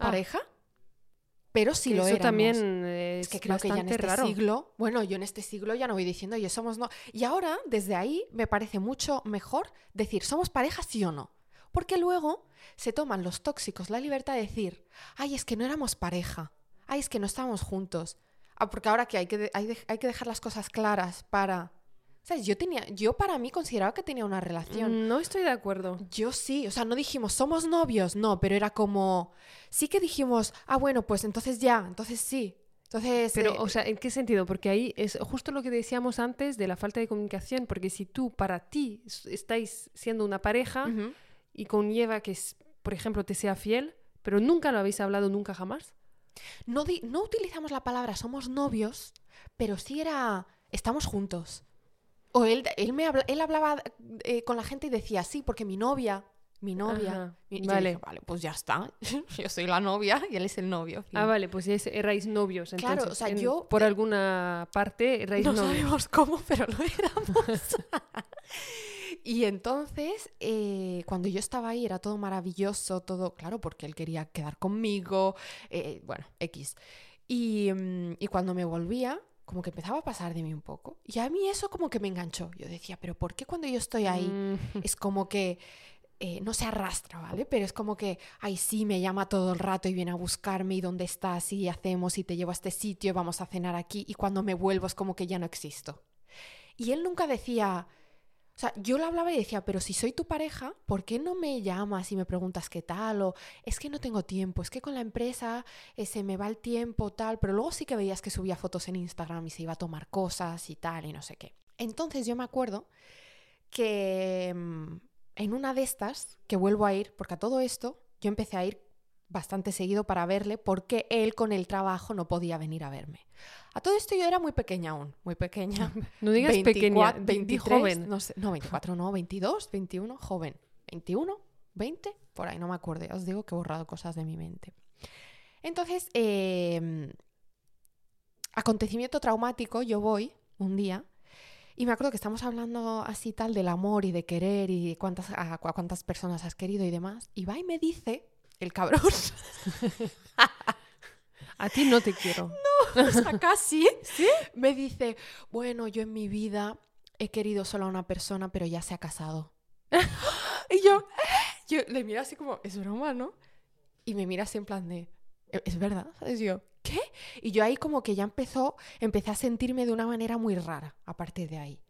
Pero sí Que lo eso éramos. también Es es, que creo que ya en este raro. siglo, bueno, yo en este siglo ya no voy diciendo, oye, somos no. Y ahora, desde ahí, me parece mucho mejor decir, somos pareja sí o no. Porque luego se toman los tóxicos la libertad de decir, ay, es que no éramos pareja, ay, es que no estábamos juntos. Ah, porque ahora que hay que, hay que dejar las cosas claras para... ¿Sabes? Yo, tenía, yo para mí consideraba que tenía una relación. No estoy de acuerdo. Yo sí, o sea, no dijimos somos novios, no, pero era como, sí que dijimos, ah, bueno, pues entonces ya, entonces sí. Entonces, Pero, eh, o sea, ¿en qué sentido? Porque ahí es justo lo que decíamos antes de la falta de comunicación, porque si tú, para ti, estáis siendo una pareja ujú. y conlleva que, por ejemplo, te sea fiel, pero nunca lo habéis hablado nunca jamás. no, no utilizamos la palabra somos novios, pero sí era, estamos juntos. O él, él, me habla- él hablaba eh, con la gente y decía, sí, porque mi novia, mi novia. Ajá, Y yo vale. dije, vale, pues ya está. yo soy la novia y él es el novio. fin. Ah, vale, pues es- erais novios. Claro, Entonces, o sea, en- yo- Por alguna parte erais No novios. sabemos cómo, pero lo éramos. y entonces, eh, cuando yo estaba ahí, era todo maravilloso, todo, claro, porque él quería quedar conmigo, eh, bueno, X. Y, mm, y cuando me volvía, como que empezaba a pasar de mí un poco. Y a mí eso como que me enganchó. Yo decía, pero ¿por qué cuando yo estoy ahí Mm, es como que eh, no se arrastra, ¿vale? Pero es como que, ay, sí, me llama todo el rato y viene a buscarme y dónde estás y hacemos y te llevo a este sitio y vamos a cenar aquí y cuando me vuelvo es como que ya no existo. Y él nunca decía, o sea, yo le hablaba y decía, pero si soy tu pareja, ¿por qué no me llamas y me preguntas qué tal? O es que no tengo tiempo, es que con la empresa eh, se me va el tiempo, tal, pero luego sí que veías que subía fotos en Instagram y se iba a tomar cosas y tal y no sé qué. Entonces yo me acuerdo que mm, en una de estas, que vuelvo a ir, porque a todo esto yo empecé a ir bastante seguido para verle porque él con el trabajo no podía venir a verme. A todo esto yo era muy pequeña aún, muy pequeña. no digas pequeña, 24, di- di 23, joven. No, sé, no, 24, no, 22, 21, joven. 21, 20, por ahí no me acuerdo. ya Os digo que he borrado cosas de mi mente. Entonces, eh, acontecimiento traumático, yo voy un día y me acuerdo que estamos hablando así tal del amor y de querer y cuántas, a, a cuántas personas has querido y demás. Y va y me dice, el cabrón, A ti no te quiero. o sea, casi, me dice, bueno, yo en mi vida he querido solo a una persona, pero ya se ha casado. y yo, yo le miro así como, es broma, ¿no? Y me mira así en plan de, "¿E- ¿es verdad? ¿Sabes? Yo, ¿qué? Y yo ahí como que ya empezó, empecé a sentirme de una manera muy rara a partir de ahí.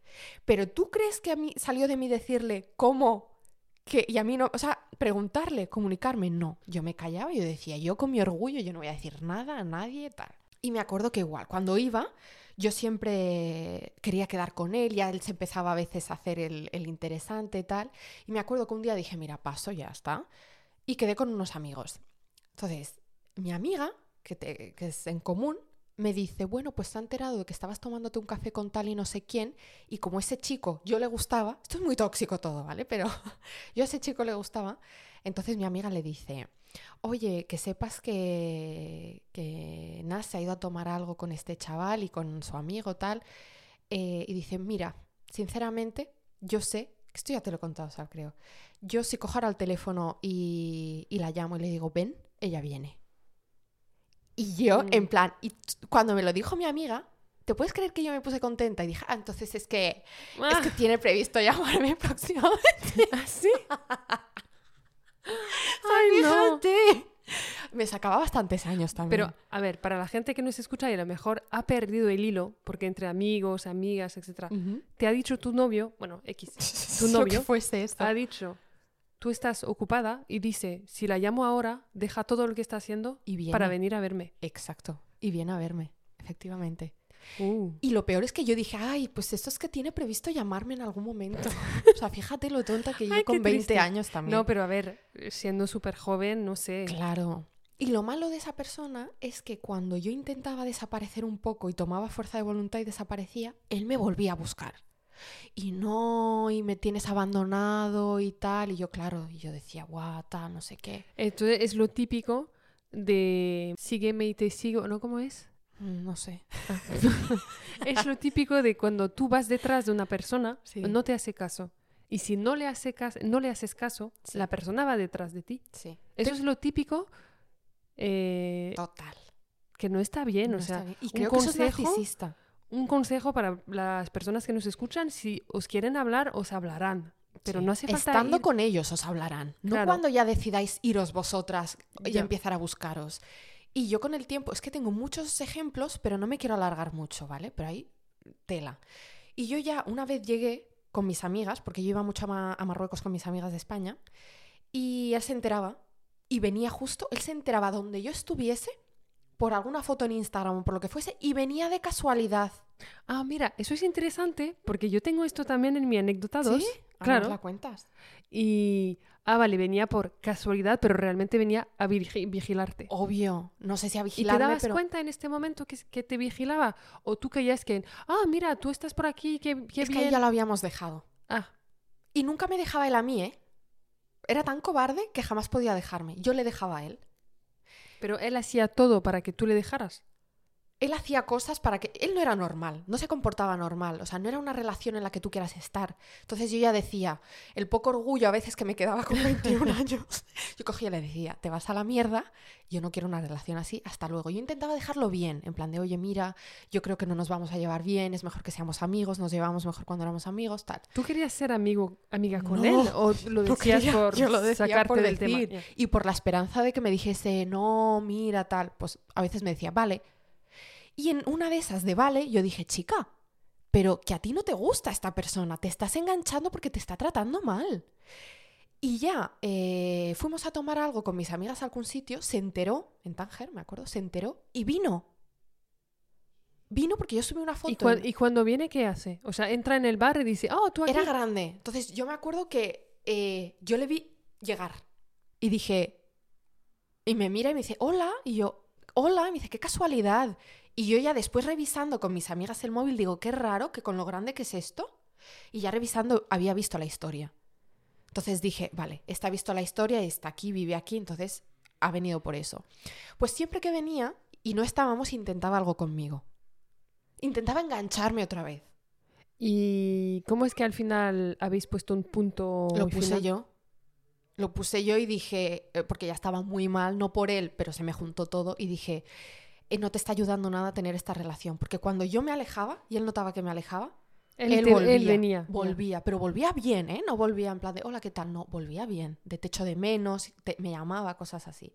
Pero ¿tú crees que a mí salió de mí decirle cómo? Que, y a mí no, o sea, preguntarle, comunicarme, no. Yo me callaba yo decía, yo con mi orgullo, yo no voy a decir nada a nadie, tal. Y me acuerdo que igual, cuando iba, yo siempre quería quedar con él, ya él se empezaba a veces a hacer el, el interesante, tal. Y me acuerdo que un día dije, mira, paso, ya está. Y quedé con unos amigos. Entonces, mi amiga, que, te- que es en común, me dice, bueno, pues se ha enterado de que estabas tomándote un café con tal y no sé quién, y como ese chico yo le gustaba, esto es muy tóxico todo, ¿vale? Pero yo a ese chico le gustaba, entonces mi amiga le dice, oye, que sepas que, que Nas se ha ido a tomar algo con este chaval y con su amigo tal, eh, y dice, mira, sinceramente, yo sé, esto ya te lo he contado, Sal, creo, yo si cojo ahora el teléfono y, y la llamo y le digo, ven, ella viene. Y yo, Mm. en plan, y cuando me lo dijo mi amiga, ¿te puedes creer que yo me puse contenta? Y dije, ah, entonces es que, es Ah, que tiene previsto llamarme próximamente. ¿sí? ¡Ay, no! fíjate! Me sacaba bastantes años también. Pero, a ver, para la gente que nos escucha y a lo mejor ha perdido el hilo, porque entre amigos, amigas, Ujú. te ha dicho tu novio, bueno, X, tu novio fuese esto. ha dicho, tú estás ocupada y dice, si la llamo ahora, deja todo lo que está haciendo Y viene. para venir a verme. Exacto. Y viene a verme, efectivamente. Uh. Y lo peor es que yo dije, ay, pues esto es que tiene previsto llamarme en algún momento. o sea, fíjate lo tonta que yo Ay, con 20 triste. años también. No, pero a ver, siendo súper joven, no sé. Claro. Y lo malo de esa persona es que cuando yo intentaba desaparecer un poco y tomaba fuerza de voluntad y desaparecía, él me volvía a buscar. Y no, y me tienes abandonado y tal. Y yo, claro, y yo decía, guau, tal, no sé qué. Entonces es lo típico de sígueme y te sigo, ¿no? ¿Cómo es? Mm, No sé. Es lo típico de cuando tú vas detrás de una persona, Sí. no te hace caso. Y si no le, hace cas- no le haces caso, Sí. la persona va detrás de ti. Sí. Eso es lo típico. eh, Total. que no está bien. No o sea, bien. y un creo que eso es consejo- narcisista. Un consejo para las personas que nos escuchan, si os quieren hablar, os hablarán. Pero Sí. no hace falta Estando ir- con ellos os hablarán. No Claro. cuando ya decidáis iros vosotras y Ya. empezar a buscaros. Y yo con el tiempo, es que tengo muchos ejemplos, pero no me quiero alargar mucho, ¿vale? Pero hay tela. Y yo ya una vez llegué con mis amigas, porque yo iba mucho a, Ma- a Marruecos con mis amigas de España, y él se enteraba, y venía justo, él se enteraba donde yo estuviese, por alguna foto en Instagram o por lo que fuese, y venía de casualidad. Ah, mira, eso es interesante porque yo tengo esto también en mi anécdota 2. ¿Sí? Ah, Claro. ¿nos la cuentas? Y. Ah, vale, venía por casualidad, pero realmente venía a vigilarte. Obvio, no sé si a ¿Y te vigilarme, dabas pero... cuenta en este momento que, que te vigilaba? ¿O tú creías que, ah, mira, tú estás por aquí, qué, qué es que ahí ya lo habíamos dejado. Ah, Y nunca me dejaba él a mí, ¿eh? Era tan cobarde que jamás podía dejarme. Yo le dejaba a él. Pero él hacía todo para que tú le dejaras. Él hacía cosas para que... Él no era normal, no se comportaba normal, o sea, no era una relación en la que tú quieras estar. Entonces yo ya decía, el poco orgullo a veces que me quedaba con 21 años, yo cogía y le decía, te vas a la mierda, yo no quiero una relación así, hasta luego. Yo intentaba dejarlo bien, en plan de, oye, mira, yo creo que no nos vamos a llevar bien, es mejor que seamos amigos, nos llevamos mejor cuando éramos amigos, tal. ¿Tú querías ser amigo, amiga con No, él? ¿O lo decías quería, por yo lo decía sacarte por del decir. tema? Y por la esperanza de que me dijese, no, mira, tal, pues a veces me decía, vale. Y en una de esas de vale, yo dije, chica, pero que a ti no te gusta esta persona, te estás enganchando porque te está tratando mal. Y ya, eh, fuimos a tomar algo con mis amigas a algún sitio, se enteró, en Tánger, me acuerdo, se enteró y vino. Vino porque yo subí una foto. ¿Y, cua- en- y cuando viene, qué hace? O sea, entra en el bar y dice, oh, tú aquí. Era grande. Entonces yo me acuerdo que eh, yo le vi llegar y dije, y me mira y me dice, hola, y yo, hola, y me dice, qué casualidad. Y yo ya después revisando con mis amigas el móvil digo, qué raro que con lo grande que es esto. Y ya revisando había visto la historia. Entonces dije, vale, está visto la historia, está aquí, vive aquí, entonces ha venido por eso. Pues siempre que venía y no estábamos, intentaba algo conmigo. Intentaba engancharme otra vez. ¿Y cómo es que al final habéis puesto un punto Lo puse final? yo. Lo puse yo y dije, eh, porque ya estaba muy mal, no por él, pero se me juntó todo y dije, eh, no te está ayudando nada a tener esta relación, porque cuando yo me alejaba y él notaba que me alejaba, Él, volvía, él venía. ya. volvía, pero volvía bien, ¿eh? No volvía en plan de, hola, ¿qué tal? No, volvía bien, de techo de menos, te- me llamaba, cosas así.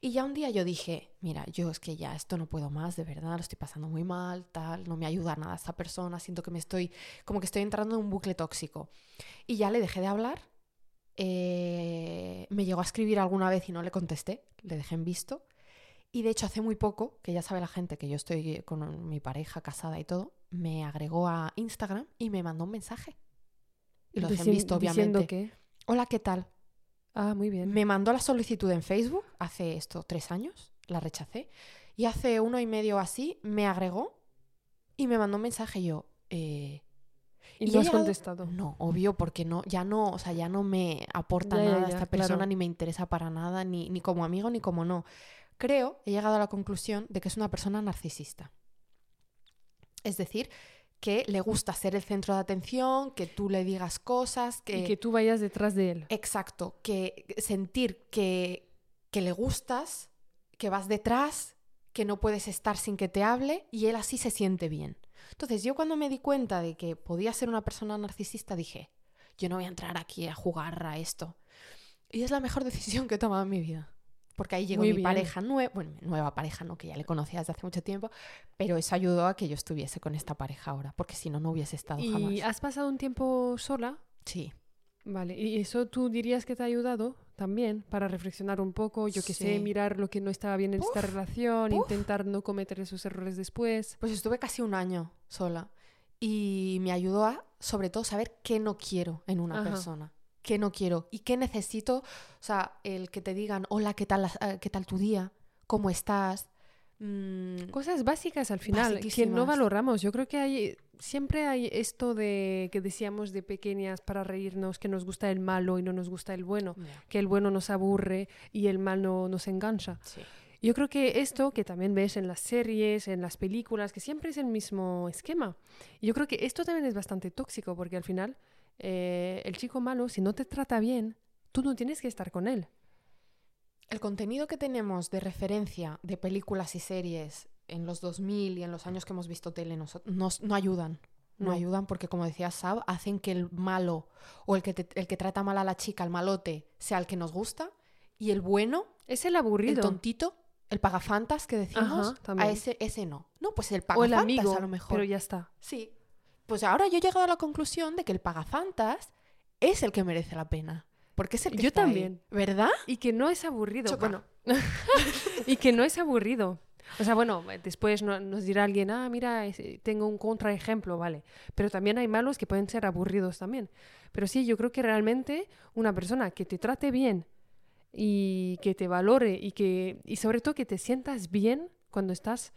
Y ya un día yo dije, mira, yo es que ya esto no puedo más, de verdad, lo estoy pasando muy mal, tal, no me ayuda nada esta persona, siento que me estoy, como que estoy entrando en un bucle tóxico. Y ya le dejé de hablar, eh, me llegó a escribir alguna vez y no le contesté, le dejé en visto. Y de hecho hace muy poco, que ya sabe la gente que yo estoy con mi pareja casada y todo, me agregó a Instagram y me mandó un mensaje. Y lo Dici- visto, Diciendo obviamente. que... Hola, ¿qué tal? Ah, muy bien. Me mandó la solicitud en Facebook hace esto tres años, la rechacé. Y hace uno y medio así me agregó y me mandó un mensaje y yo, eh, y y no has llegado- contestado. no, obvio, porque no, ya no, o sea, ya no me aporta Ya, ya, nada ya, esta persona, claro. ni me interesa para nada, ni, ni como amigo, ni como no. Creo, he llegado a la conclusión de que es una persona narcisista. Es decir, que le gusta ser el centro de atención, que tú le digas cosas, que... Y que tú vayas detrás de él. Exacto, que sentir que, que le gustas, que vas detrás, que no puedes estar sin que te hable y él así se siente bien. Entonces yo cuando me di cuenta de que podía ser una persona narcisista dije, yo no voy a entrar aquí a jugar a esto. Y es la mejor decisión que he tomado en mi vida. Porque ahí llegó Muy mi bien. pareja nueva, bueno, nueva pareja, no, que ya le conocía desde hace mucho tiempo, pero eso ayudó a que yo estuviese con esta pareja ahora, porque si no, no hubiese estado ¿Y jamás. has pasado un tiempo sola? Sí. Vale, ¿y eso tú dirías que te ha ayudado también para reflexionar un poco, yo que sé, mirar lo que no estaba bien en esta relación, uf. intentar no cometer esos errores después? Pues estuve casi un año sola y me ayudó a, sobre todo, saber qué no quiero en una Ajá. persona. Qué no quiero y qué necesito. O sea, el que te digan, hola, ¿qué tal, eh, ¿qué tal tu día? ¿Cómo estás? Mm, Cosas básicas al final que no valoramos. Yo creo que hay siempre hay esto de que decíamos de pequeñas para reírnos que nos gusta el malo y no nos gusta el bueno, ya, que el bueno nos aburre y el malo nos engancha. sí. Yo creo que esto que también ves en las series, en las películas, que siempre es el mismo esquema. Yo creo que esto también es bastante tóxico porque al final eh, el chico malo, si no te trata bien, tú no tienes que estar con él. El contenido que tenemos de referencia de películas y series en los 2000 y en los años que hemos visto tele nos, nos- no ayudan. No, No. ayudan porque, como decía Sab, hacen que el malo o el que, te- el que trata mal a la chica, el malote, sea el que nos gusta y el bueno, Es el el aburrido. tontito, el pagafantas que decimos, Ajá, también. a ese, ese no. No, pues el o pagafantas el amigo, a lo mejor. pero ya está. Sí. Pues ahora yo he llegado a la conclusión de que el pagafantas es el que merece la pena. Porque es el que Yo está ahí, también. ¿Verdad? Y que no es aburrido. Choca. Bueno, y que no es aburrido. O sea, bueno, después no- nos dirá alguien, ah, mira, tengo un contraejemplo, vale. Pero también hay malos que pueden ser aburridos también. Pero sí, yo creo que realmente una persona que te trate bien y que te valore y que y sobre todo que te sientas bien cuando estás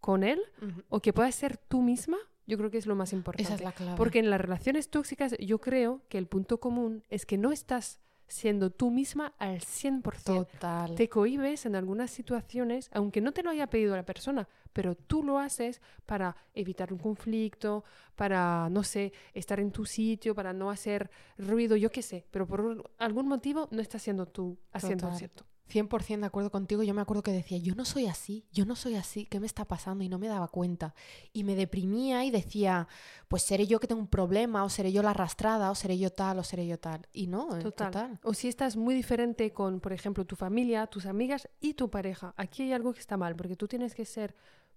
con él o que puedas ser tú misma, yo creo que es lo más importante. Esa es la clave. Porque en las relaciones tóxicas yo creo que el punto común es que no estás siendo tú misma al 100%. Total. Te cohibes en algunas situaciones, aunque no te lo haya pedido la persona, pero tú lo haces para evitar un conflicto, para, no sé, estar en tu sitio, para no hacer ruido, yo qué sé, pero por algún motivo no estás siendo tú al Total. 100%. 100% de acuerdo contigo. Yo me acuerdo que decía, yo no soy así, yo no soy así, ¿qué me está pasando? Y no me daba cuenta. Y me deprimía y decía, pues seré yo que tengo un problema, o seré yo la arrastrada, o seré yo tal, o seré yo tal. Y no, eh, Total. total. O si estás muy diferente con, por ejemplo, tu familia, tus amigas y tu pareja. Aquí hay algo que está mal, porque tú tienes que ser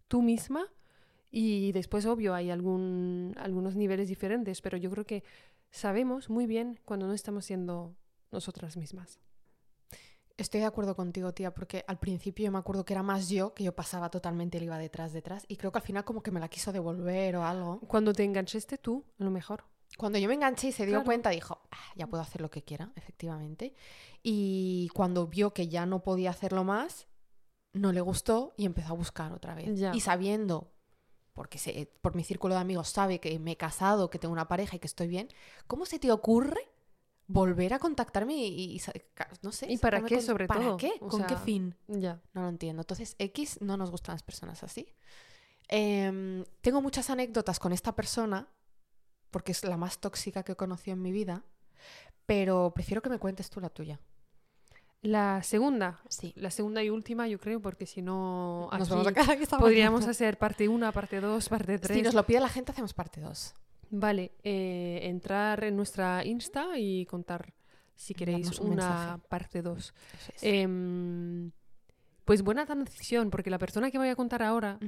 tú misma y después, obvio, hay algún, algunos niveles diferentes, pero yo creo que sabemos muy bien cuando no estamos siendo nosotras mismas. Estoy de acuerdo contigo, tía, porque al principio yo me acuerdo que era más yo, que yo pasaba totalmente, él iba detrás, detrás, y creo que al final como que me la quiso devolver o algo. Cuando te enganchaste tú, a lo mejor. Cuando yo me enganché y se dio Claro. cuenta, dijo, "Ah, ya puedo hacer lo que quiera, efectivamente. Y cuando vio que ya no podía hacerlo más, no le gustó y empezó a buscar otra vez. Ya. Y sabiendo, porque se- por mi círculo de amigos sabe que me he casado, que tengo una pareja y que estoy bien, ¿cómo se te ocurre volver a contactarme y, no sé? ¿Y para qué, con- sobre ¿Para todo? qué? O ¿Con qué fin? Ya. No lo entiendo. Entonces, X no nos gustan las personas así. Em, tengo muchas anécdotas con esta persona, porque es la más tóxica que he conocido en mi vida, pero prefiero que me cuentes tú la tuya. La segunda, Sí. la segunda y última, yo creo, porque si no, Nos vamos a podríamos mañana. hacer parte 1, parte 2, parte 3. Si nos lo pide la gente, hacemos parte 2. Vale, eh, entrar en nuestra Insta y contar si queréis un una mensaje. parte 2. Em, pues buena transición, porque la persona que voy a contar ahora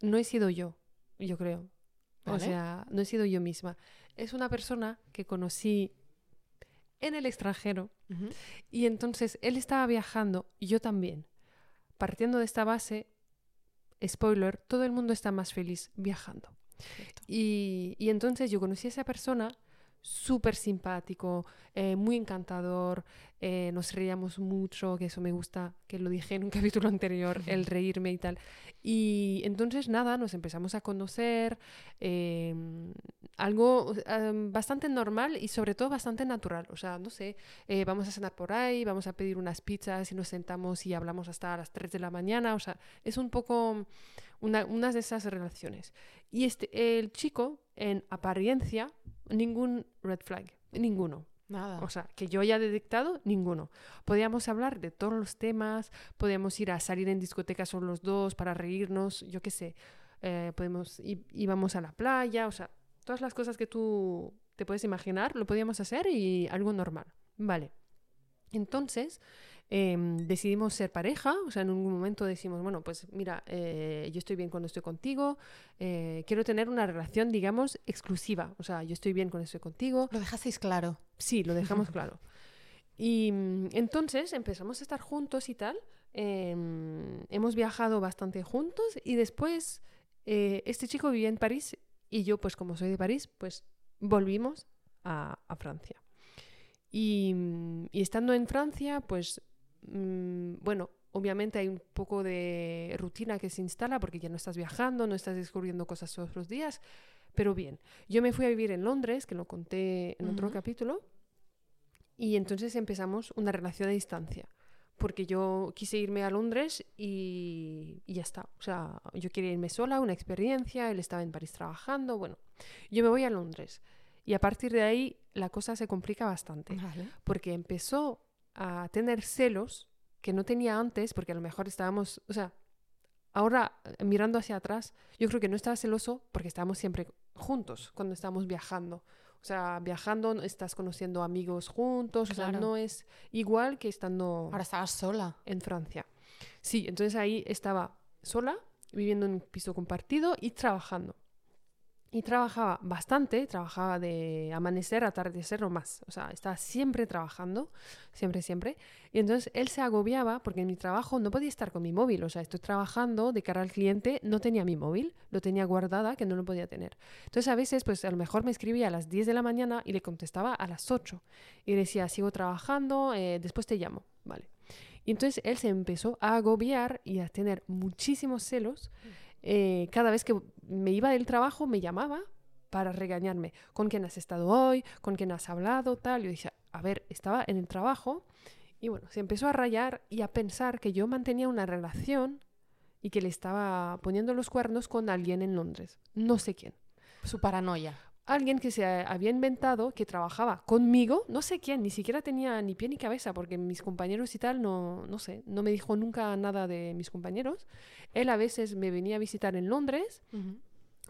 no he sido yo, yo creo. O sea, no he sido yo misma. Es una persona que conocí en el extranjero y entonces él estaba viajando y yo también. Partiendo de esta base, spoiler, todo el mundo está más feliz viajando. Y, y entonces yo conocí a esa persona súper simpático, eh, muy encantador, eh, nos reíamos mucho, que eso me gusta, que lo dije en un capítulo anterior, el reírme y tal. Y entonces nada, nos empezamos a conocer, eh, algo eh, bastante normal y sobre todo bastante natural. O sea, no sé, eh, vamos a cenar por ahí, vamos a pedir unas pizzas y nos sentamos y hablamos hasta las 3 de la mañana. O sea, es un poco una, de esas relaciones. Y este, el chico, en apariencia, ningún red flag, ninguno. Nada. O sea, que yo haya detectado, ninguno. Podíamos hablar de todos los temas, podíamos ir a salir en discotecas solo los dos para reírnos, yo qué sé. Eh, podemos, íbamos a la playa, o sea, todas las cosas que tú te puedes imaginar, lo podíamos hacer y algo normal. Vale. Entonces, em, decidimos ser pareja, o sea, en un momento decimos, bueno, pues mira, eh, yo estoy bien cuando estoy contigo, eh, quiero tener una relación, digamos, exclusiva, o sea, yo estoy bien cuando estoy contigo, Lo dejasteis claro. Sí, lo dejamos claro. Y mm, entonces empezamos a estar juntos y tal. em, hemos viajado bastante juntos y después eh, este chico vivía en París y yo, pues como soy de París, pues volvimos a, a Francia. Y, mm, y estando en Francia, pues mm, bueno, obviamente hay un poco de rutina que se instala porque ya no estás viajando, no estás descubriendo cosas todos los días, pero bien. Yo me fui a vivir en Londres, que lo conté en otro capítulo, y entonces empezamos una relación a distancia. Porque yo quise irme a Londres y, y ya está. O sea, yo quería irme sola, una experiencia, él estaba en París trabajando, bueno, yo me voy a Londres. Y a partir de ahí la cosa se complica bastante Vale. porque empezó a tener celos que no tenía antes, porque a lo mejor estábamos, o sea, ahora eh, mirando hacia atrás, yo creo que no estaba celoso porque estábamos siempre juntos cuando estábamos viajando. O sea, viajando estás conociendo amigos juntos, o sea, no es igual que estando Ahora estabas sola. en Francia. Sí, entonces ahí estaba sola, viviendo en un piso compartido y trabajando. Y trabajaba bastante, trabajaba de amanecer a atardecer o más. O sea, estaba siempre trabajando, siempre, siempre. Y entonces él se agobiaba porque en mi trabajo no podía estar con mi móvil. O sea, estoy trabajando de cara al cliente, no tenía mi móvil, lo tenía guardada, que no lo podía tener. Entonces a veces, pues a lo mejor me escribía a las 10 de la mañana y le contestaba a las 8. Y decía, sigo trabajando, eh, después te llamo. Vale. Y entonces él se empezó a agobiar y a tener muchísimos celos. Eh, cada vez que me iba del trabajo me llamaba para regañarme. ¿Con quién has estado hoy? ¿Con quién has hablado? Tal. Yo decía, a ver, estaba en el trabajo y bueno, se empezó a rayar y a pensar que yo mantenía una relación y que le estaba poniendo los cuernos con alguien en Londres. No sé quién Su paranoia. Alguien que se había inventado que trabajaba conmigo, no sé quién, ni siquiera tenía ni pie ni cabeza, porque mis compañeros y tal, no, no sé, no me dijo nunca nada de mis compañeros. Él a veces me venía a visitar en Londres,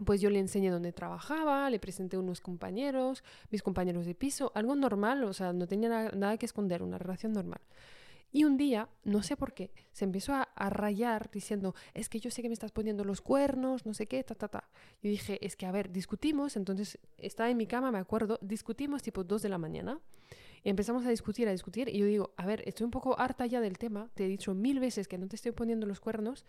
pues yo le enseñé dónde trabajaba, le presenté unos compañeros, mis compañeros de piso, algo normal, o sea, no tenía na- nada que esconder, una relación normal. Y un día, no sé por qué, se empezó a, a rayar diciendo, es que yo sé que me estás poniendo los cuernos, no sé qué, ta, ta, ta. Y dije, es que, a ver, discutimos, entonces estaba en mi cama, me acuerdo, discutimos tipo 2 de la mañana. Y empezamos a discutir, a discutir, y yo digo, a ver, estoy un poco harta ya del tema, te he dicho mil veces que no te estoy poniendo los cuernos.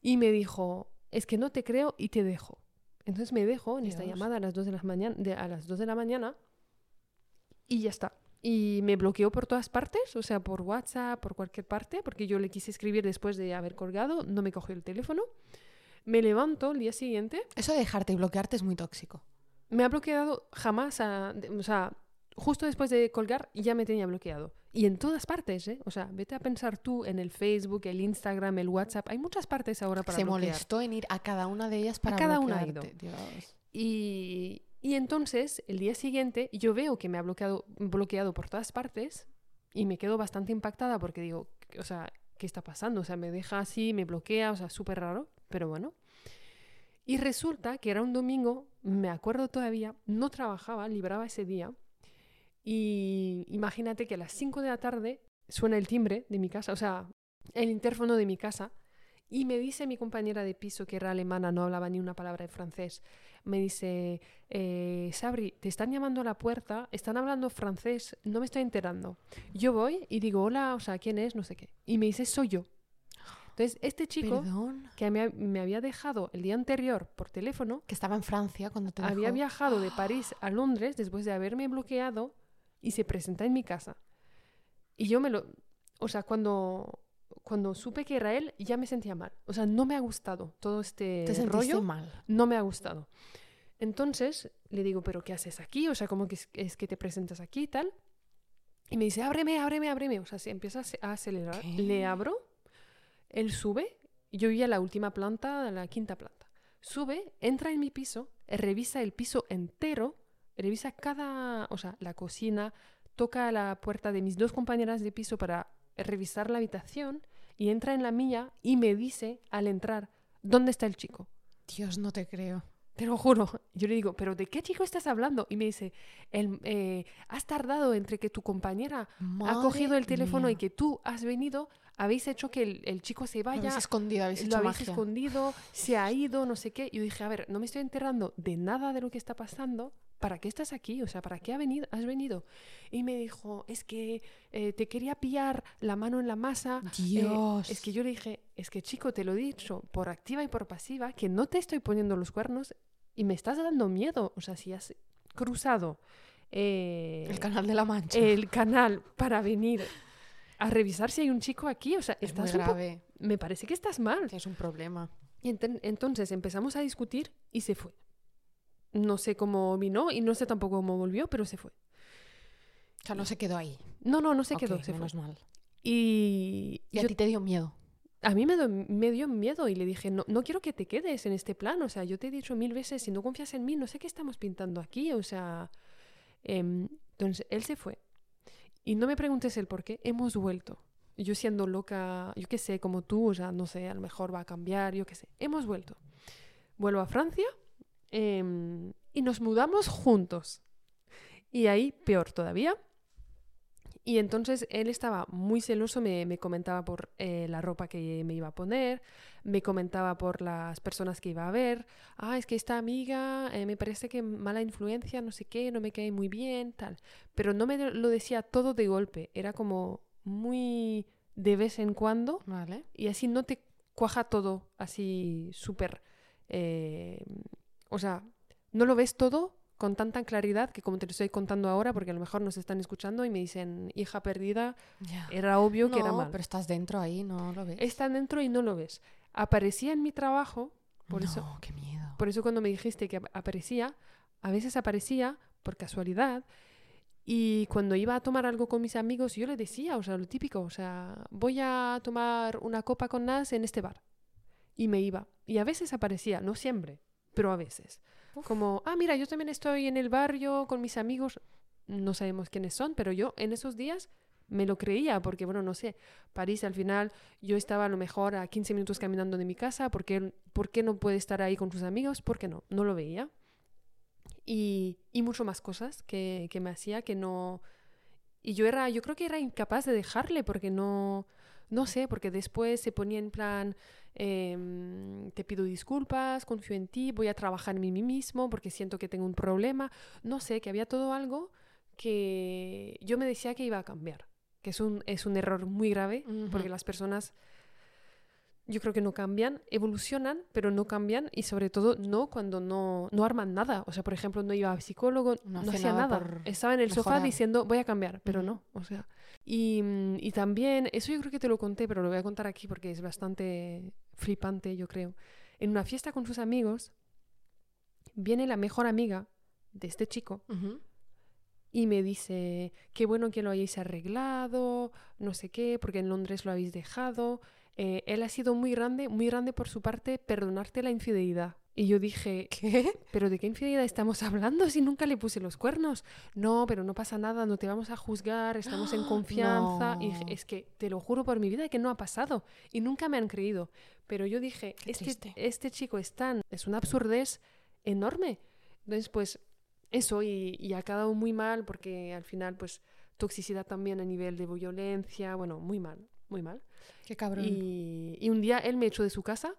Y me dijo, es que no te creo y te dejo. Entonces me dejo en esta llamada a las 2 de la, mañana, de, a las 2 de la mañana y ya está. Y me bloqueó por todas partes, o sea, por WhatsApp, por cualquier parte, porque yo le quise escribir después de haber colgado, no me cogió el teléfono. Me levanto el día siguiente, Eso de dejarte y bloquearte es muy tóxico. me ha bloqueado jamás, a- o sea, justo después de colgar ya me tenía bloqueado. Y en todas partes, ¿eh? O sea, vete a pensar tú en el Facebook, el Instagram, el WhatsApp, hay muchas partes ahora para Se bloquear. molestó en ir a cada una de ellas para cada una ha ido. bloquearte, Dios. Y, y entonces, el día siguiente, yo veo que me ha bloqueado, bloqueado por todas partes y me quedo bastante impactada porque digo, o sea, ¿qué está pasando? O sea, me deja así, me bloquea, o sea, súper raro, pero bueno. Y resulta que era un domingo, me acuerdo todavía, no trabajaba, libraba ese día. Y imagínate que a las 5 de la tarde suena el timbre de mi casa, o sea, el interfono de mi casa. Y me dice mi compañera de piso, que era alemana, no hablaba ni una palabra de francés, me dice, eh, Sabri, te están llamando a la puerta, están hablando francés, no me estoy enterando. Yo voy y digo, hola, o sea, ¿quién es? No sé qué. Y me dice, soy yo. Entonces, este chico Perdón. que me, me había dejado el día anterior por teléfono, Que estaba en Francia cuando te había dejó. viajado de París a Londres después de haberme bloqueado y se presenta en mi casa. Y yo me lo... O sea, cuando, cuando supe que era él, ya me sentía mal. O sea, no me ha gustado todo este Te rollo. mal. No me ha gustado. Entonces le digo, ¿pero qué haces aquí? O sea, ¿cómo que es, es que te presentas aquí y tal? Y me dice, ábreme, ábreme, ábreme. O sea, se empieza a ace- a acelerar. ¿Qué? Le abro, él sube. Yo vivía a la última planta, a la quinta planta. Sube, entra en mi piso, revisa el piso entero, revisa cada, o sea, la cocina, toca la puerta de mis dos compañeras de piso para revisar la habitación y entra en la mía y me dice al entrar, ¿dónde está el chico? Dios, no te creo. Te lo juro. Yo le digo, ¿pero de qué chico estás hablando? Y me dice, el, eh, has tardado entre que tu compañera ha cogido el teléfono y que tú has venido, habéis hecho que el, el chico se Lo vaya, habéis escondido, habéis lo habéis magia. escondido, se ha ido, no sé qué. Yo dije, a ver, no me estoy enterando de nada de lo que está pasando. ¿Para qué estás aquí? O sea, ¿para qué ha venido, has venido? Y me dijo, es que eh, te quería pillar la mano en la masa. eh, Dios. es que yo le dije, es que chico, te lo he dicho por activa y por pasiva, que no te estoy poniendo los cuernos y me estás dando miedo. O sea, si has cruzado eh, El canal de la Mancha. el canal para venir a revisar si hay un chico aquí, o sea, es muy estás po- grave. me parece que estás mal. Es un problema. Y entonces empezamos a discutir y se fue. No sé cómo vino y no sé tampoco cómo volvió, pero se fue. O sea, no se quedó ahí. No, no, no se quedó, se fue. menos mal. Y, Y a yo- ti te dio miedo. a mí me, do- me dio miedo y le dije, no, no quiero que te quedes en este plan, o sea, yo te he dicho mil veces, si no confías en mí, no sé qué estamos pintando aquí, o sea... em, entonces, él se fue. Y no me preguntes el por qué, hemos vuelto. yo siendo loca, yo qué sé, como tú, o sea, no sé, a lo mejor va a cambiar, yo qué sé. Hemos vuelto. Vuelvo a Francia em, y nos mudamos juntos. Y ahí, peor todavía. Y entonces él estaba muy celoso, me, me comentaba por eh, la ropa que me iba a poner, me comentaba por las personas que iba a ver, ah, es que esta amiga eh, me parece que mala influencia, no sé qué, no me cae muy bien, tal. Pero no me lo decía todo de golpe, era como muy de vez en cuando Vale. y así no te cuaja todo así súper... eh, o sea, no lo ves todo con tanta claridad que como te lo estoy contando ahora, porque a lo mejor nos están escuchando y me dicen, hija perdida, Ya. era obvio que era No, mal. pero estás dentro ahí, no lo ves. Está dentro y no lo ves. Aparecía en mi trabajo, por no, eso qué miedo. por eso cuando me dijiste que ap- aparecía, a veces aparecía por casualidad. Y cuando iba a tomar algo con mis amigos, yo le decía, o sea, lo típico, o sea, voy a tomar una copa con Nas en este bar. Y me iba. Y a veces aparecía, no siempre, pero a veces. Uf. Como, ah, mira, yo también estoy en el barrio con mis amigos. No sabemos quiénes son, pero yo en esos días me lo creía, porque, bueno, no sé, París al final yo estaba a lo mejor a 15 minutos caminando de mi casa, ¿por qué, por qué no puede estar ahí con sus amigos? ¿Por qué no? No lo veía. Y, y mucho más cosas que, que me hacía que no... Y yo era, yo creo que era incapaz de dejarle porque no, no sé, porque después se ponía en plan, em, te pido disculpas, confío en ti, voy a trabajar en mí mismo porque siento que tengo un problema. No sé, que había todo algo que yo me decía que iba a cambiar, que es un, es un error muy grave porque las personas yo creo que no cambian, evolucionan, pero no cambian y sobre todo no cuando no, no arman nada. O sea, por ejemplo, no iba a psicólogo, No hacía nada por Estaba en el sofá diciendo, voy a cambiar, pero no. O sea, y, mm, y también, eso yo creo que te lo conté, pero lo voy a contar aquí porque es bastante flipante, yo creo. En una fiesta con sus amigos, viene la mejor amiga de este chico y me dice, qué bueno que lo hayáis arreglado, no sé qué, porque en Londres lo habéis dejado. Eh, él ha sido muy grande, muy grande por su parte, perdonarte la infidelidad. Y yo dije, ¿Qué? ¿pero de qué infidelidad estamos hablando si nunca le puse los cuernos? No, pero no pasa nada, no te vamos a juzgar, estamos en confianza. Y dije, No. es que te lo juro por mi vida que no ha pasado. Y nunca me han creído. Pero yo dije, este, este chico es tan, es una absurdez enorme. Entonces, pues, eso, y, y ha quedado muy mal porque al final, pues, toxicidad también a nivel de violencia, bueno, muy mal, muy mal. Qué cabrón. Y, y un día él me echó de su casa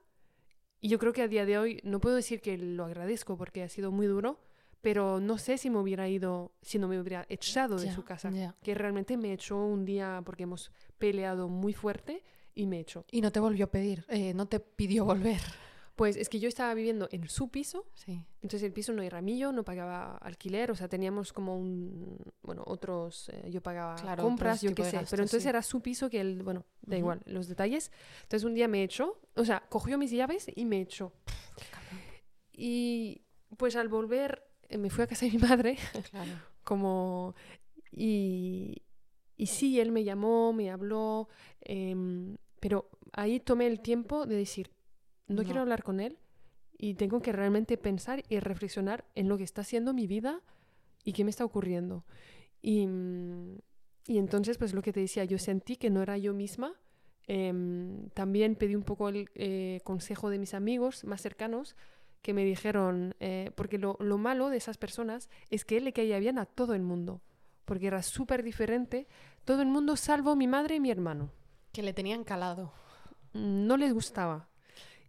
y yo creo que a día de hoy no puedo decir que lo agradezco porque ha sido muy duro, pero no sé si me hubiera ido, si no me hubiera echado de su casa. Que realmente me echó un día porque hemos peleado muy fuerte y me echó. Y no te volvió a pedir, eh, no te pidió volver. Pues es que yo estaba viviendo en su piso, Sí. entonces el piso no era mío, no pagaba alquiler, o sea, teníamos como un, bueno, otros, eh, yo pagaba Claro, compras, yo qué sé, gastos, pero entonces sí. era su piso que él, bueno, da igual, los detalles. Entonces un día me echó, o sea, cogió mis llaves y me echó. Y pues al volver eh, me fui a casa de mi madre, Claro. como, y, y sí, él me llamó, me habló, em, pero ahí tomé el tiempo de decir, no, No. quiero hablar con él y tengo que realmente pensar y reflexionar en lo que está haciendo mi vida y qué me está ocurriendo. Y, mm, y entonces, pues lo que te decía, yo sentí que no era yo misma. Em, también pedí un poco el eh, consejo de mis amigos más cercanos que me dijeron, eh, porque lo, lo malo de esas personas es que él le caía bien a todo el mundo, porque era súper diferente, todo el mundo salvo mi madre y mi hermano Que le tenían calado. no les gustaba.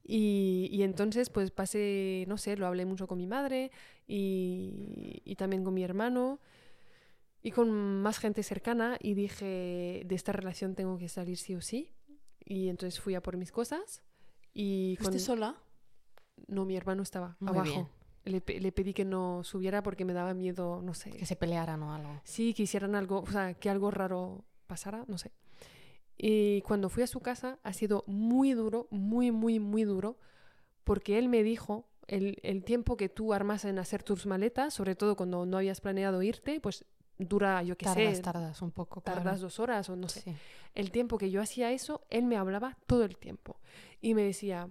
Y, y entonces pues pasé, no sé, lo hablé mucho con mi madre y, y también con mi hermano y con más gente cercana y dije, de esta relación tengo que salir sí o sí. Y entonces fui a por mis cosas y ¿Fuiste con... sola? No, mi hermano estaba Muy abajo. bien. Le, le pedí que no subiera porque me daba miedo, no sé. Que se pelearan o algo. Sí, que hicieran algo, o sea, que algo raro pasara, no sé. Y cuando fui a su casa ha sido muy duro, muy, muy, muy duro, porque él me dijo, el, el tiempo que tú armas en hacer tus maletas, sobre todo cuando no habías planeado irte, pues dura, yo qué Tardas, sé, tardas un poco. claro. tardas dos horas o no sé. Sí. El tiempo que yo hacía eso, él me hablaba todo el tiempo. Y me decía,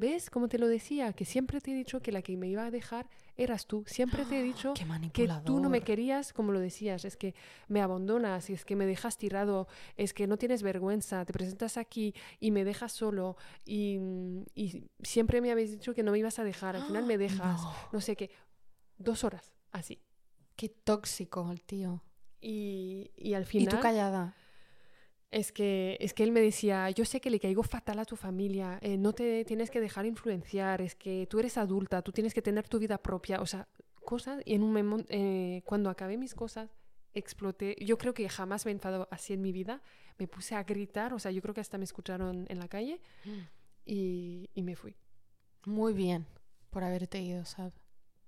¿ves cómo te lo decía? Que siempre te he dicho que la que me iba a dejar eras tú. Siempre te he dicho que tú no me querías como lo decías. Es que me abandonas, es que me dejas tirado, es que no tienes vergüenza, te presentas aquí y me dejas solo. Y, y siempre me habéis dicho que no me ibas a dejar. Al final me dejas. No. No sé qué. Dos horas, así. Qué tóxico el tío. Y, y al Y final... tú callada. Es que, es que él me decía, yo sé que le caigo fatal a tu familia, eh, no te tienes que dejar influenciar, es que tú eres adulta, tú tienes que tener tu vida propia, o sea, cosas, y en un momento, eh, cuando acabé mis cosas, exploté, yo creo que jamás me he enfadado así en mi vida, me puse a gritar, o sea, yo creo que hasta me escucharon en la calle y, y me fui. Muy bien por haberte ido, ¿sabes?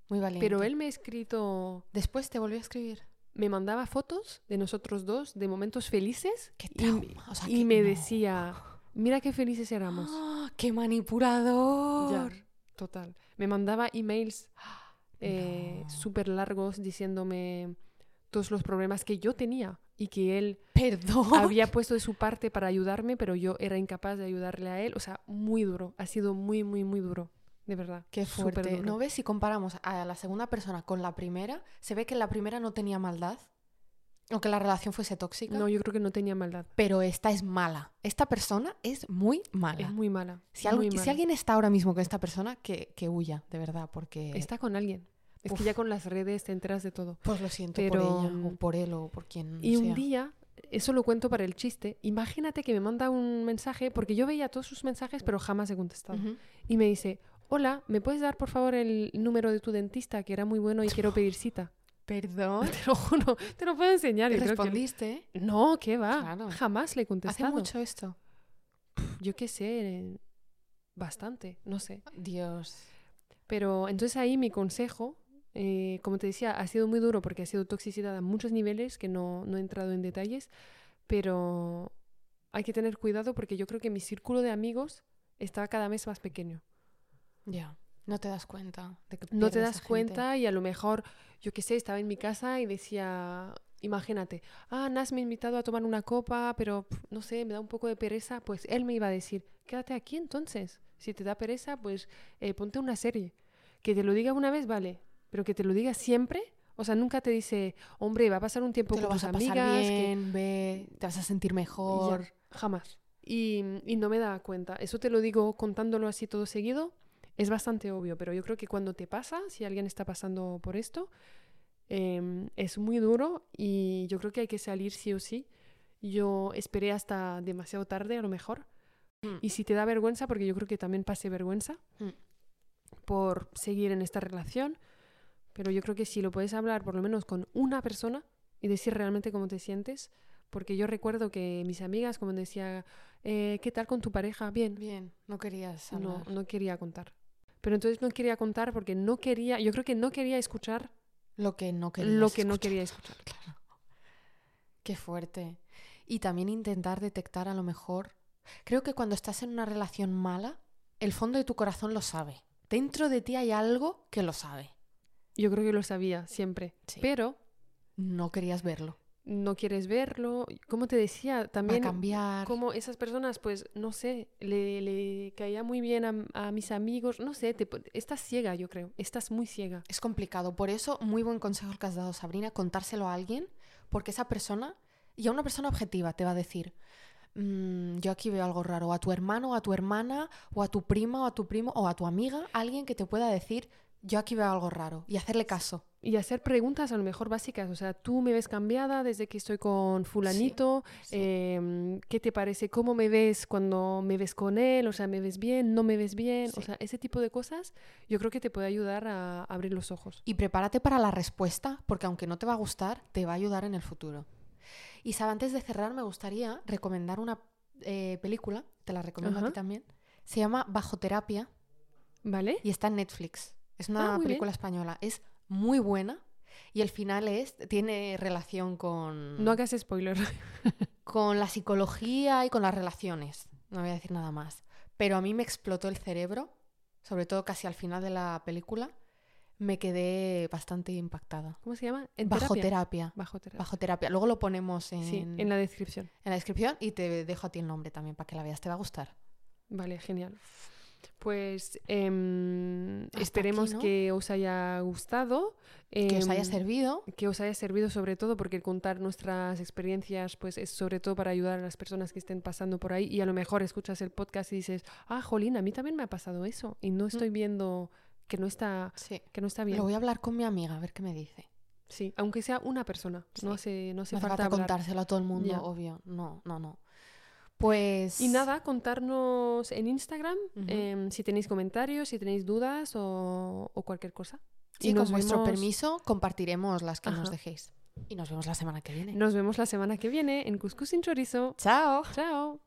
Muy valiente. Pero él me ha escrito, Después te volvió a escribir. Me mandaba fotos de nosotros dos, de momentos felices, Qué y, trauma. O sea, y que- me no. decía, mira qué felices éramos. ¡Ah, ¡Qué manipulador! Ya, total. Me mandaba emails eh, No. súper largos diciéndome todos los problemas que yo tenía y que él Perdón. había puesto de su parte para ayudarme, pero yo era incapaz de ayudarle a él. O sea, muy duro. Ha sido muy, muy, muy duro. De verdad. Qué fuerte. ¿No ves? Si comparamos a la segunda persona con la primera, se ve que la primera no tenía maldad, aunque la relación fuese tóxica, No, yo creo que no tenía maldad. pero esta es mala. Esta persona es muy mala. Es muy mala. si, algo- muy si mala. alguien está ahora mismo con esta persona, que, que huya, de verdad, porque... está con alguien. Es Uf. que ya con las redes te enteras de todo. Pues lo siento Pero- por ella, o por él, o por quien Y un sea. día, eso lo cuento para el chiste, imagínate que me manda un mensaje, porque yo veía todos sus mensajes, pero jamás he contestado. Ujú. y me dice, hola, ¿me puedes dar por favor el número de tu dentista que era muy bueno y quiero pedir cita? Perdón. Te lo juro, te lo puedo enseñar. ¿Y yo creo que- respondiste? No, ¿qué va? Claro. Jamás le he Hace contestado. mucho esto. Yo qué sé, bastante, no sé. Dios. Pero entonces ahí mi consejo, eh, como te decía, ha sido muy duro porque ha sido toxicidad a muchos niveles, que no, no he entrado en detalles, pero hay que tener cuidado porque yo creo que mi círculo de amigos está cada vez más pequeño. Ya. No te das cuenta de que no te a das cuenta y a lo mejor, yo qué sé, estaba en mi casa y decía, imagínate, ah, Nas me ha invitado a tomar una copa, pero no sé, me da un poco de pereza, pues él me iba a decir, quédate aquí entonces, si te da pereza, pues eh, ponte una serie. Que te lo diga una vez, vale, pero que te lo diga siempre, o sea, nunca te dice, hombre, va a pasar un tiempo Te lo con vas tus a pasar amigas, que- bien, ve, te vas a sentir mejor. ya, jamás. Y, y no me da cuenta. Eso te lo digo contándolo así todo seguido. Es bastante obvio, pero yo creo que cuando te pasa, si alguien está pasando por esto, em, es muy duro y yo creo que hay que salir sí o sí. Yo esperé hasta demasiado tarde, a lo mejor. Mm. Y si te da vergüenza, porque yo creo que también pasé vergüenza Mm. por seguir en esta relación, pero yo creo que si lo puedes hablar por lo menos con una persona y decir realmente cómo te sientes, porque yo recuerdo que mis amigas, como decía, eh, ¿qué tal con tu pareja? Bien. Bien, no querías No, hablar. no quería contar. Pero entonces no quería contar porque no quería, yo creo que no quería escuchar Lo que no querías lo que no escuchar. quería escuchar. Claro. Qué fuerte. Y también intentar detectar a lo mejor. Creo que cuando estás en una relación mala, el fondo de tu corazón lo sabe. Dentro de ti hay algo que lo sabe. Yo creo que lo sabía siempre. Sí. Pero No querías verlo. No quieres verlo. Como te decía, Va a también cambiar. como esas personas, pues, no sé, le, le caía muy bien a, a mis amigos, no sé, te, estás ciega, yo creo, estás muy ciega. Es complicado. Por eso, muy buen consejo el que has dado, Sabrina, contárselo a alguien, porque esa persona, y a una persona objetiva, te va a decir, "Mm, yo aquí veo algo raro, o a tu hermano, o a tu hermana, o a tu prima, o a tu primo, o a tu amiga, alguien que te pueda decir, yo aquí veo algo raro, y hacerle caso. Y hacer preguntas a lo mejor básicas, o sea, tú me ves cambiada desde que estoy con fulanito, em, ¿qué te parece? ¿Cómo me ves cuando me ves con él? O sea, ¿me ves bien? ¿No me ves bien? O sea, ese tipo de cosas yo creo que te puede ayudar a abrir los ojos. Y prepárate para la respuesta, porque aunque no te va a gustar, te va a ayudar en el futuro. Y Sab, antes de cerrar, me gustaría recomendar una eh, película, te la recomiendo a ti también. Se llama Bajo Terapia ¿Vale? y está en Netflix. Es Ah, una muy película española. Es muy buena y el final es tiene relación con, No hagas spoiler. con la psicología y con las relaciones. No voy a decir nada más. Pero a mí me explotó el cerebro, sobre todo casi al final de la película. Me quedé bastante impactada. ¿Cómo se llama? ¿En Bajo terapia? terapia. Bajo terapia. Bajo terapia. Luego lo ponemos en, Sí, en la descripción. en la descripción y te dejo a ti el nombre también para que la veas. Te va a gustar. Vale, genial. Pues em, esperemos aquí, ¿no? que os haya gustado. Que os haya em, servido. que os haya servido sobre todo porque contar nuestras experiencias pues es sobre todo para ayudar a las personas que estén pasando por ahí y a lo mejor escuchas el podcast y dices, ah, jolín, a mí también me ha pasado eso y no estoy viendo que no está, Sí. que no está bien. Lo voy a hablar con mi amiga, a ver qué me dice. Sí, aunque sea una persona, no hace, no hace No hace falta contárselo a todo el mundo, Ya. obvio. No, no, no. Pues. Y nada, contarnos en Instagram em, si tenéis comentarios, si tenéis dudas o, o cualquier cosa. Sí, y con vuestro permiso compartiremos las que nos dejéis. Y nos vemos la semana que viene. Nos vemos la semana que viene en Cuscús sin Chorizo. Chao. Chao.